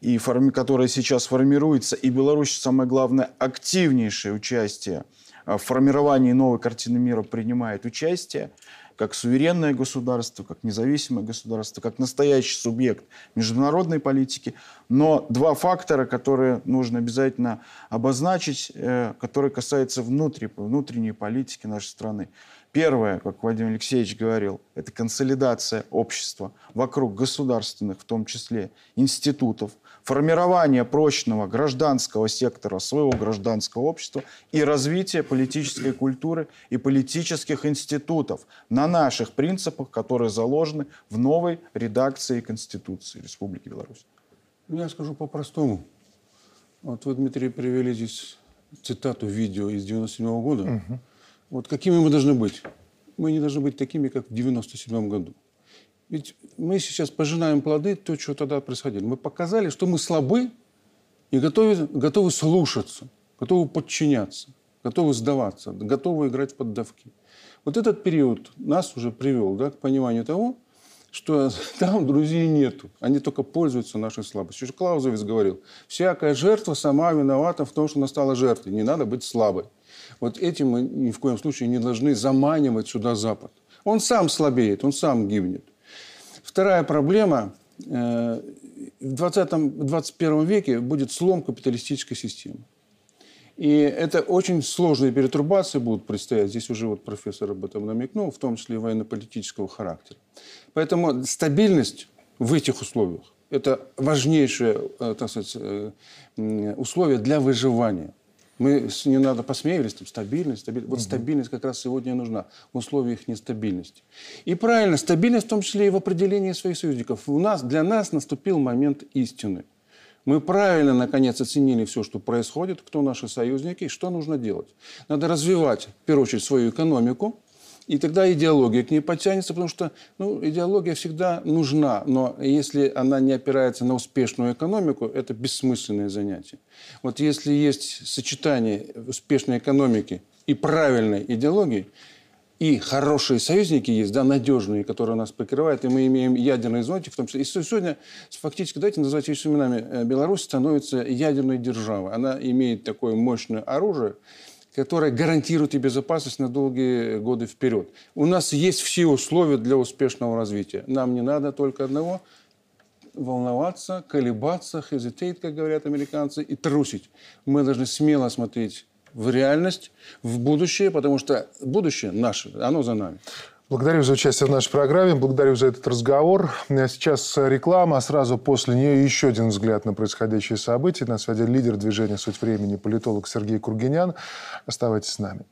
и форми, которая сейчас формируется, и Беларусь, самое главное, активнейшее участие в формировании новой картины мира принимает участие. Как суверенное государство, как независимое государство, как настоящий субъект международной политики. Но два фактора, которые нужно обязательно обозначить, э, которые касаются внутренней политики нашей страны. Первое, как Владимир Алексеевич говорил, это консолидация общества вокруг государственных, в том числе, институтов, формирование прочного гражданского сектора своего гражданского общества и развитие политической культуры и политических институтов на наших принципах, которые заложены в новой редакции Конституции Республики Беларусь. Ну, я скажу по-простому. Вот вы, Дмитрий, привели здесь цитату видео из 97 -го года. Угу. Вот какими мы должны быть? Мы не должны быть такими, как в 97 году. Ведь мы сейчас пожинаем плоды то, что тогда происходило. Мы показали, что мы слабы и готовы, готовы слушаться, готовы подчиняться, готовы сдаваться, готовы играть в поддавки. Вот этот период нас уже привел да, к пониманию того, что там друзей нету. Они только пользуются нашей слабостью. Клаузовец говорил, всякая жертва сама виновата в том, что она стала жертвой. Не надо быть слабой. Вот этим мы ни в коем случае не должны заманивать сюда Запад. Он сам слабеет, он сам гибнет. Вторая проблема э, в 20-21 веке будет слом капиталистической системы. И это очень сложные перетрубации будут предстоять. Здесь уже вот профессор об этом намекнул, в том числе военно-политического характера. Поэтому стабильность в этих условиях – это важнейшее э, так сказать, э, условие для выживания. Мы не надо посмеивались, там, стабильность, стабильность. Вот угу. стабильность как раз сегодня нужна в условиях нестабильности. И правильно, стабильность в том числе и в определении своих союзников. У нас, для нас наступил момент истины. Мы правильно, наконец, оценили все, что происходит, кто наши союзники и что нужно делать. Надо развивать, в первую очередь, свою экономику, и тогда идеология к ней подтянется, потому что ну, идеология всегда нужна, но если она не опирается на успешную экономику, это бессмысленное занятие. Вот если есть сочетание успешной экономики и правильной идеологии, и хорошие союзники есть, да, надежные, которые нас прикрывают, и мы имеем ядерный зонтик, в том числе. И сегодня, фактически, давайте называть вещи именами, э, Беларусь становится ядерной державой. Она имеет такое мощное оружие, которая гарантирует и безопасность на долгие годы вперед. У нас есть все условия для успешного развития. Нам не надо только одного – волноваться, колебаться, hesitate, как говорят американцы, и трусить. Мы должны смело смотреть в реальность, в будущее, потому что будущее наше, оно за нами. Благодарю за участие в нашей программе, благодарю за этот разговор. Сейчас реклама, а сразу после нее еще один взгляд на происходящие события. На связи лидер движения «Суть времени» политолог Сергей Кургинян. Оставайтесь с нами.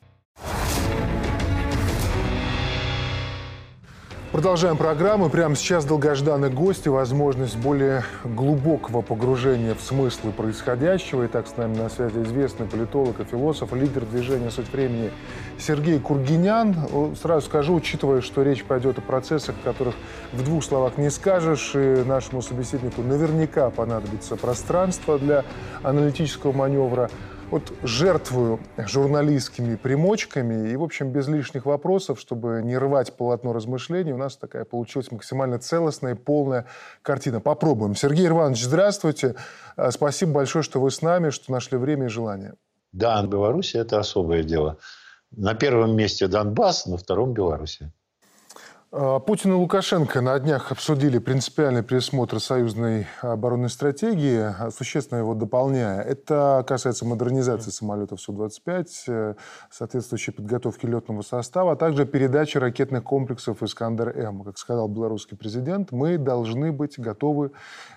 Продолжаем программу. Прямо сейчас долгожданный гость и возможность более глубокого погружения в смыслы происходящего. Итак, с нами на связи известный политолог и философ, лидер движения «Суть времени» Сергей Кургинян. Сразу скажу, учитывая, что речь пойдет о процессах, которых в двух словах не скажешь, и нашему собеседнику наверняка понадобится пространство для аналитического маневра – вот жертвую журналистскими примочками и, в общем, без лишних вопросов, чтобы не рвать полотно размышлений, у нас такая получилась максимально целостная и полная картина. Попробуем. Сергей Иванович, здравствуйте. А, спасибо большое, что вы с нами, что нашли время и желание. Да, Беларусь – это особое дело. На первом месте Донбасс, на втором – Беларусь. А, Путин и Лукашенко на днях обсудили принципиальный пересмотр союзной оборонной стратегии, а, существенно его дополняя. Это касается модернизации самолетов Су-25, э, соответствующей подготовки летного состава, а также передачи ракетных комплексов «Искандер-М». Как сказал белорусский президент, мы должны быть готовы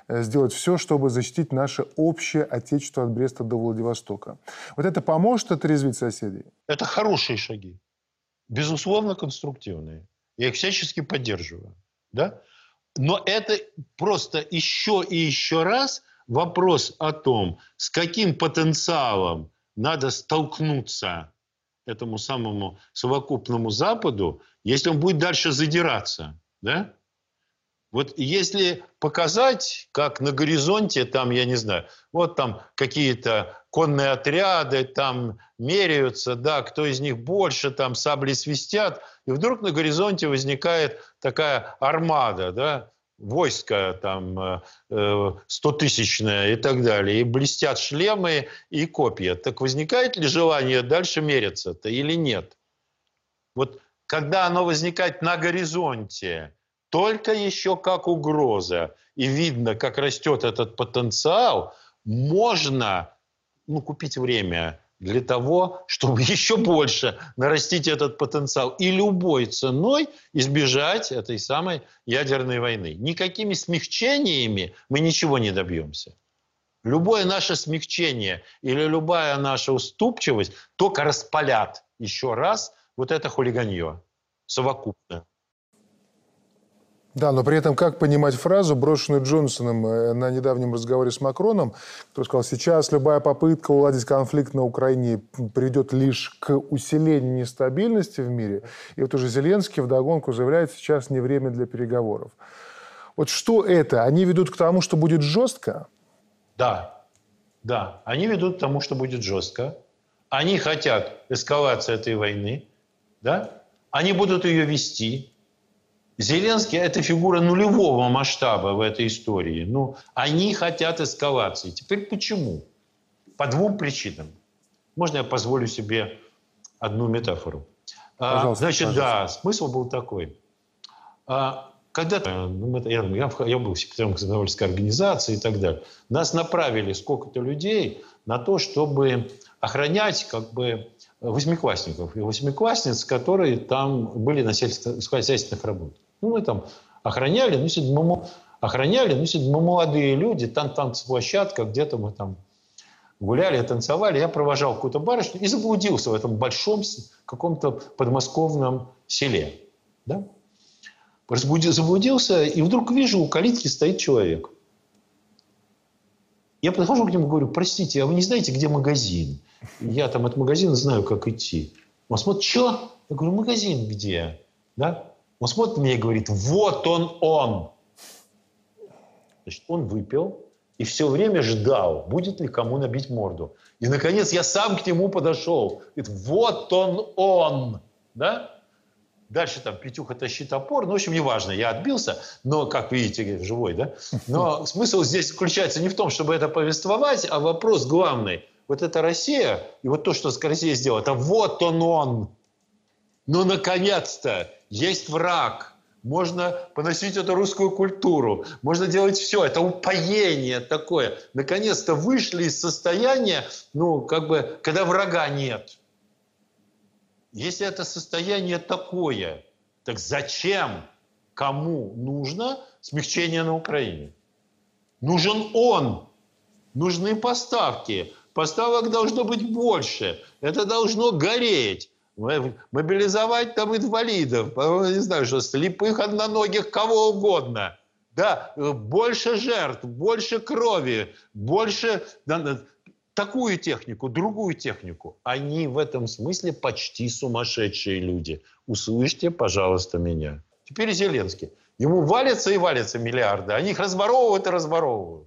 э, сделать все, чтобы защитить наше общее отечество от Бреста до Владивостока. Вот это поможет отрезвить соседей? Это хорошие шаги. Безусловно, конструктивные. Я их всячески поддерживаю. Да? Но это просто еще и еще раз вопрос о том, с каким потенциалом надо столкнуться этому самому совокупному Западу, если он будет дальше задираться. Да? Вот если показать, как на горизонте, там, я не знаю, вот там какие-то конные отряды, там меряются, да, кто из них больше, там сабли свистят, и вдруг на горизонте возникает такая армада, да, войско там э, стотысячное и так далее, и блестят шлемы и копья. Так возникает ли желание дальше мериться-то или нет? Вот когда оно возникает на горизонте, только еще как угроза, и видно, как растет этот потенциал, можно ну, купить время для того, чтобы еще больше нарастить этот потенциал и любой ценой избежать этой самой ядерной войны. Никакими смягчениями мы ничего не добьемся. Любое наше смягчение или любая наша уступчивость только распалят еще раз вот это хулиганье совокупно. Да, но при этом как понимать фразу, брошенную Джонсоном э, на недавнем разговоре с Макроном, который сказал, сейчас любая попытка уладить конфликт на Украине приведет лишь к усилению нестабильности в мире. И вот уже Зеленский вдогонку заявляет, сейчас не время для переговоров. Вот что это? Они ведут к тому, что будет жестко? Да, да. Они ведут к тому, что будет жестко. Они хотят эскалации этой войны. Да? Они будут ее вести Зеленский – это фигура нулевого масштаба в этой истории. Ну, они хотят эскалации. Теперь почему? По двум причинам. Можно я позволю себе одну метафору? А, пожалуйста, Значит, пожалуйста. да, смысл был такой. А, когда-то, ну, я, я, я был секретарем Комсомольской организации и так далее, нас направили сколько-то людей на то, чтобы охранять как бы восьмиклассников и восьмиклассниц, которые там были на сельскохозяйственных работах. Ну, мы там охраняли, ну, седьмому, охраняли, ну, седьмому молодые люди, там танцплощадка, где-то мы там гуляли, танцевали. Я провожал какую-то барышню и заблудился в этом большом каком-то подмосковном селе. Да? Заблудился, и вдруг вижу, у калитки стоит человек. Я подхожу к нему и говорю, простите, а вы не знаете, где магазин? Я там от магазина знаю, как идти. Он смотрит, что? Я говорю, магазин где? Да? Он смотрит на меня и говорит, вот он он. Значит, он выпил и все время ждал, будет ли кому набить морду. И, наконец, я сам к нему подошел. Говорит, вот он он. Да? Дальше там Петюха тащит топор. Ну, в общем, неважно, я отбился, но, как видите, живой, да? Но смысл здесь заключается не в том, чтобы это повествовать, а вопрос главный. Вот эта Россия, и вот то, что Россия сделала, это вот он он. Ну, наконец-то! Есть враг, можно поносить эту русскую культуру, можно делать все. Это упоение такое. Наконец-то вышли из состояния, ну, как бы, когда врага нет. Если это состояние такое, так зачем, кому нужно смягчение на Украине? Нужен он, нужны поставки. Поставок должно быть больше. Это должно гореть мобилизовать там инвалидов, не знаю, что, слепых, одноногих, кого угодно. Да, э, больше жертв, больше крови, больше такую технику, другую технику. Они в этом смысле почти сумасшедшие люди. Услышьте, пожалуйста, меня. Теперь Зеленский. Ему валятся и валятся миллиарды. Они их разворовывают и разворовывают.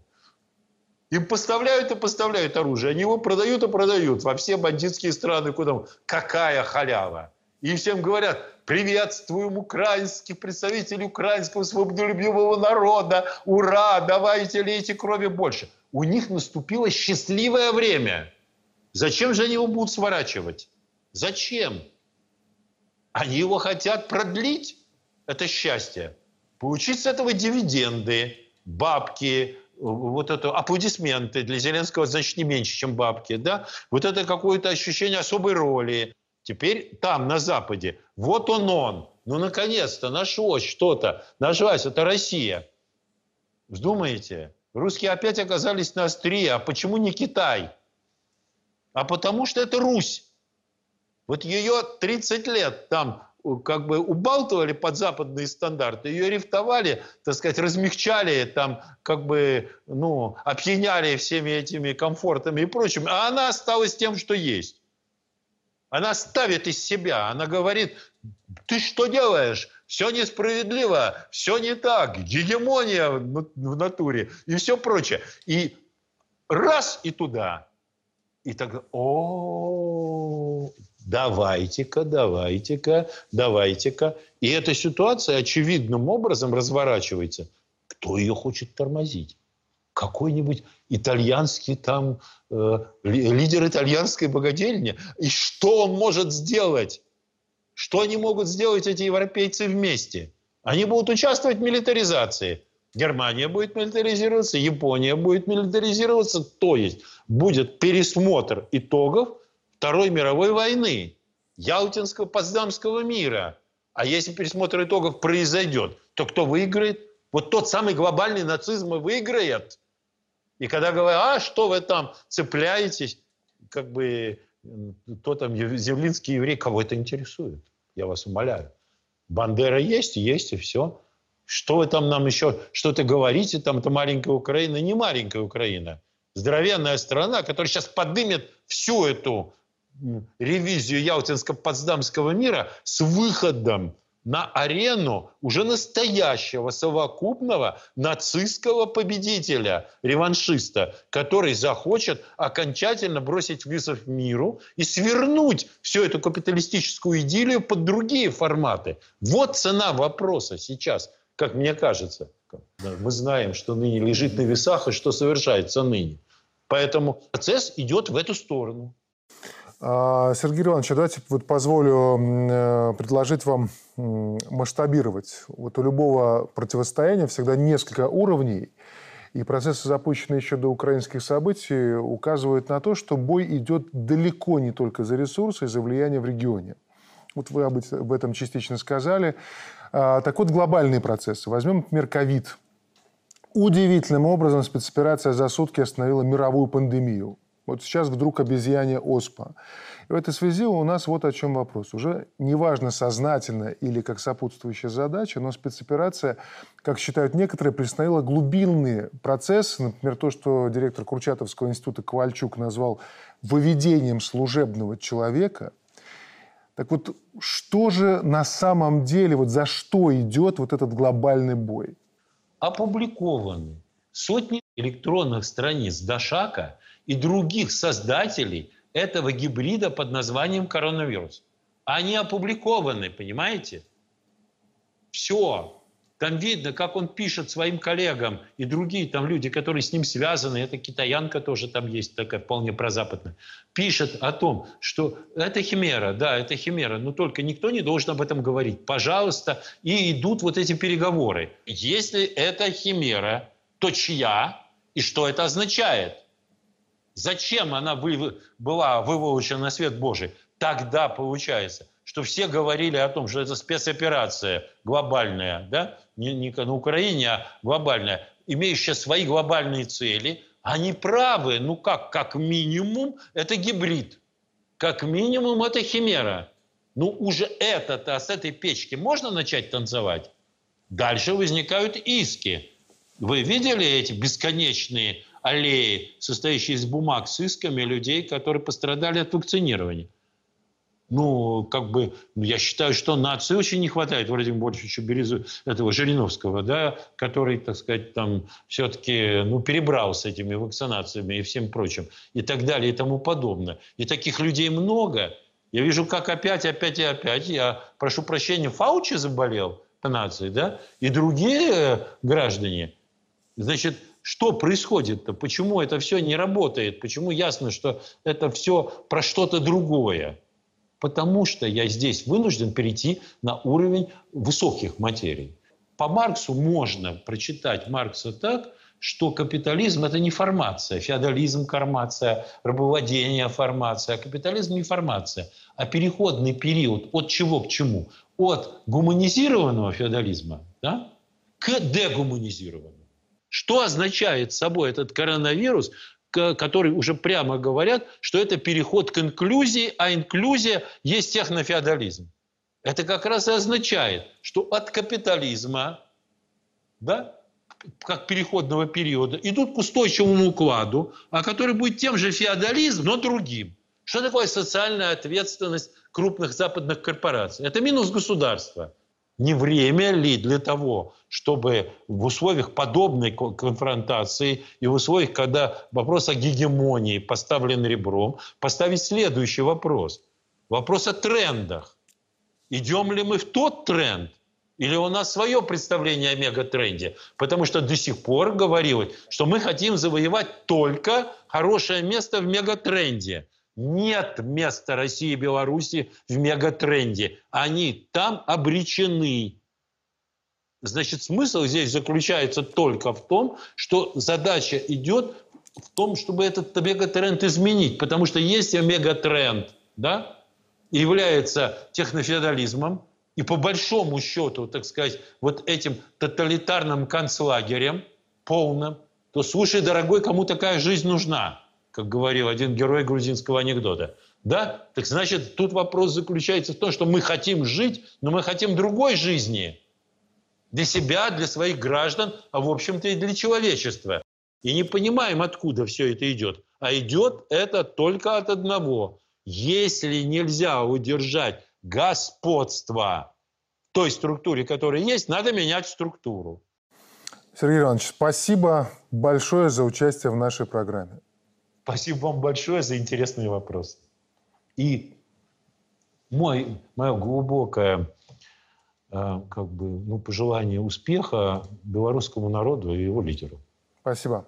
Им поставляют и поставляют оружие. Они его продают и продают во все бандитские страны. Куда? Какая халява. И всем говорят, приветствуем украинских представителей украинского свободолюбивого народа. Ура, давайте лейте крови больше. У них наступило счастливое время. Зачем же они его будут сворачивать? Зачем? Они его хотят продлить, это счастье. Получить с этого дивиденды, бабки, вот это аплодисменты для Зеленского, значит, не меньше, чем бабки, да? Вот это какое-то ощущение особой роли. Теперь там, на Западе, вот он он. Ну, наконец-то нашлось что-то. Нашлась, это Россия. Вздумаете? Русские опять оказались на острие. А почему не Китай? А потому что это Русь. Вот ее 30 лет там как бы убалтывали под западные стандарты, ее рифтовали, так сказать, размягчали, там, как бы, ну, опьяняли всеми этими комфортами и прочим, а она осталась тем, что есть. Она ставит из себя, она говорит, ты что делаешь? Все несправедливо, все не так, гегемония в натуре и все прочее. И раз и туда. И тогда, о, давайте-ка, давайте-ка, давайте-ка. И эта ситуация очевидным образом разворачивается. Кто ее хочет тормозить? Какой-нибудь итальянский там, э, лидер итальянской богадельни? И что он может сделать? Что они могут сделать, эти европейцы, вместе? Они будут участвовать в милитаризации. Германия будет милитаризироваться, Япония будет милитаризироваться. То есть будет пересмотр итогов Второй мировой войны, Ялтинского, Потсдамского мира. А если пересмотр итогов произойдет, то кто выиграет? Вот тот самый глобальный нацизм и выиграет. И когда говорят, а что вы там цепляетесь, как бы, кто там, землинский еврей, кого это интересует? Я вас умоляю. Бандера есть, есть, и все. Что вы там нам еще что-то говорите, там это маленькая Украина, не маленькая Украина. Здоровенная страна, которая сейчас поднимет всю эту ревизию Ялтинско-Потсдамского мира с выходом на арену уже настоящего совокупного нацистского победителя, реваншиста, который захочет окончательно бросить вызов миру и свернуть всю эту капиталистическую идиллию под другие форматы. Вот цена вопроса сейчас, как мне кажется. Мы знаем, что ныне лежит на весах и что совершается ныне. Поэтому процесс идет в эту сторону. А, Сергей Иванович, давайте вот позволю э, предложить вам масштабировать. Вот у любого противостояния всегда несколько уровней, и процессы, запущенные еще до украинских событий, указывают на то, что бой идет далеко не только за ресурсы за влияние в регионе. Вот вы об этом частично сказали. А, так вот, глобальные процессы. Возьмем, например, ковид. Удивительным образом спецоперация за сутки остановила мировую пандемию. Вот сейчас вдруг обезьяне оспа. И в этой связи у нас вот о чем вопрос. Уже неважно сознательно или как сопутствующая задача, но спецоперация, как считают некоторые, приостановила глубинные процессы. Например, то, что директор Курчатовского института Ковальчук назвал выведением служебного человека. Так вот, что же на самом деле, вот за что идет вот этот глобальный бой? Опубликованы сотни электронных страниц Дашака – и других создателей этого гибрида под названием коронавирус. Они опубликованы, понимаете? Все. Там видно, как он пишет своим коллегам и другие там люди, которые с ним связаны, это китаянка тоже там есть, такая вполне прозападная, пишет о том, что это химера, да, это химера, но только никто не должен об этом говорить. Пожалуйста, и идут вот эти переговоры. Если это химера, то чья и что это означает? Зачем она вы, была выволочена на свет Божий? Тогда получается, что все говорили о том, что это спецоперация глобальная, да? не, не на Украине, а глобальная, имеющая свои глобальные цели. Они правы, ну как, как минимум это гибрид, как минимум это химера. Ну уже это-то с этой печки можно начать танцевать? Дальше возникают иски. Вы видели эти бесконечные аллеи, состоящие из бумаг с исками людей, которые пострадали от вакцинирования. Ну, как бы, ну, я считаю, что нации очень не хватает, Владимир Борисовича Березу, этого Жириновского, да, который, так сказать, там все-таки, ну, перебрал с этими вакцинациями и всем прочим, и так далее, и тому подобное. И таких людей много. Я вижу, как опять, опять и опять, я прошу прощения, Фаучи заболел нации, да, и другие граждане. Значит, что происходит-то? Почему это все не работает? Почему ясно, что это все про что-то другое? Потому что я здесь вынужден перейти на уровень высоких материй. По Марксу можно прочитать Маркса так, что капитализм – это не формация, феодализм – формация, рабовладение – формация, а капитализм – не формация, а переходный период от чего к чему? От гуманизированного феодализма да, к дегуманизированному. Что означает собой этот коронавирус, который уже прямо говорят, что это переход к инклюзии, а инклюзия есть технофеодализм. Это как раз и означает, что от капитализма, да, как переходного периода, идут к устойчивому укладу, а который будет тем же феодализм, но другим. Что такое социальная ответственность крупных западных корпораций? Это минус государства. Не время ли для того, чтобы в условиях подобной конфронтации и в условиях, когда вопрос о гегемонии поставлен ребром, поставить следующий вопрос. Вопрос о трендах. Идем ли мы в тот тренд, или у нас свое представление о мегатренде? Потому что до сих пор говорилось, что мы хотим завоевать только хорошее место в мегатренде. Нет места России и Беларуси в мегатренде. Они там обречены. Значит, смысл здесь заключается только в том, что задача идет в том, чтобы этот мегатренд изменить. Потому что если мегатренд да, является технофеодализмом, и по большому счету, так сказать, вот этим тоталитарным концлагерем полным, то слушай, дорогой, кому такая жизнь нужна? Как говорил один герой грузинского анекдота. Да? Так значит, тут вопрос заключается в том, что мы хотим жить, но мы хотим другой жизни. Для себя, для своих граждан, а в общем-то и для человечества. И не понимаем, откуда все это идет. А идет это только от одного. Если нельзя удержать господство той структуре, которая есть, надо менять структуру. Сергей Иванович, спасибо большое за участие в нашей программе. Спасибо вам большое за интересный вопрос. И мой, мое глубокое э, как бы, ну, пожелание успеха белорусскому народу и его лидеру. Спасибо.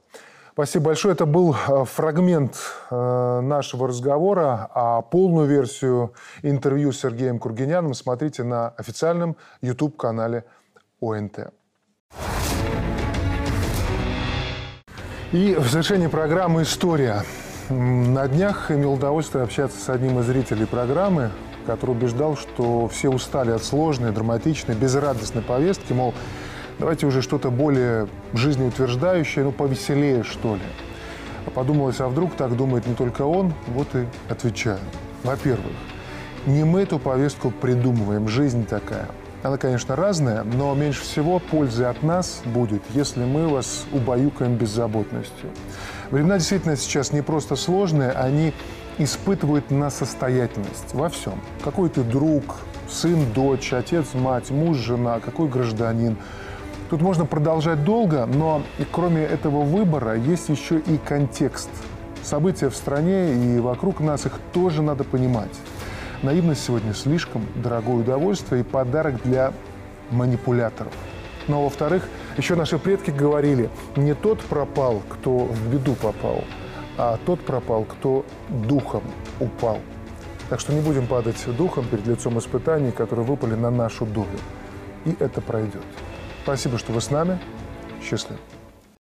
Спасибо большое. Это был э, фрагмент э, нашего разговора. А полную версию интервью с Сергеем Кургиняном смотрите на официальном YouTube-канале ОНТ. И в завершении программы «История». На днях имел удовольствие общаться с одним из зрителей программы, который убеждал, что все устали от сложной, драматичной, безрадостной повестки, мол, давайте уже что-то более жизнеутверждающее, ну, повеселее, что ли. А подумалось, а вдруг так думает не только он? Вот и отвечаю. Во-первых, не мы эту повестку придумываем, жизнь такая – она, конечно, разная, но меньше всего пользы от нас будет, если мы вас убаюкаем беззаботностью. Времена действительно сейчас не просто сложные, они испытывают на состоятельность во всем. Какой ты друг, сын, дочь, отец, мать, муж, жена, какой гражданин. Тут можно продолжать долго, но кроме этого выбора есть еще и контекст. События в стране и вокруг нас, их тоже надо понимать. Наивность сегодня слишком дорогое удовольствие и подарок для манипуляторов. Но, во-вторых, еще наши предки говорили, не тот пропал, кто в беду попал, а тот пропал, кто духом упал. Так что не будем падать духом перед лицом испытаний, которые выпали на нашу долю. И это пройдет. Спасибо, что вы с нами. Счастливо.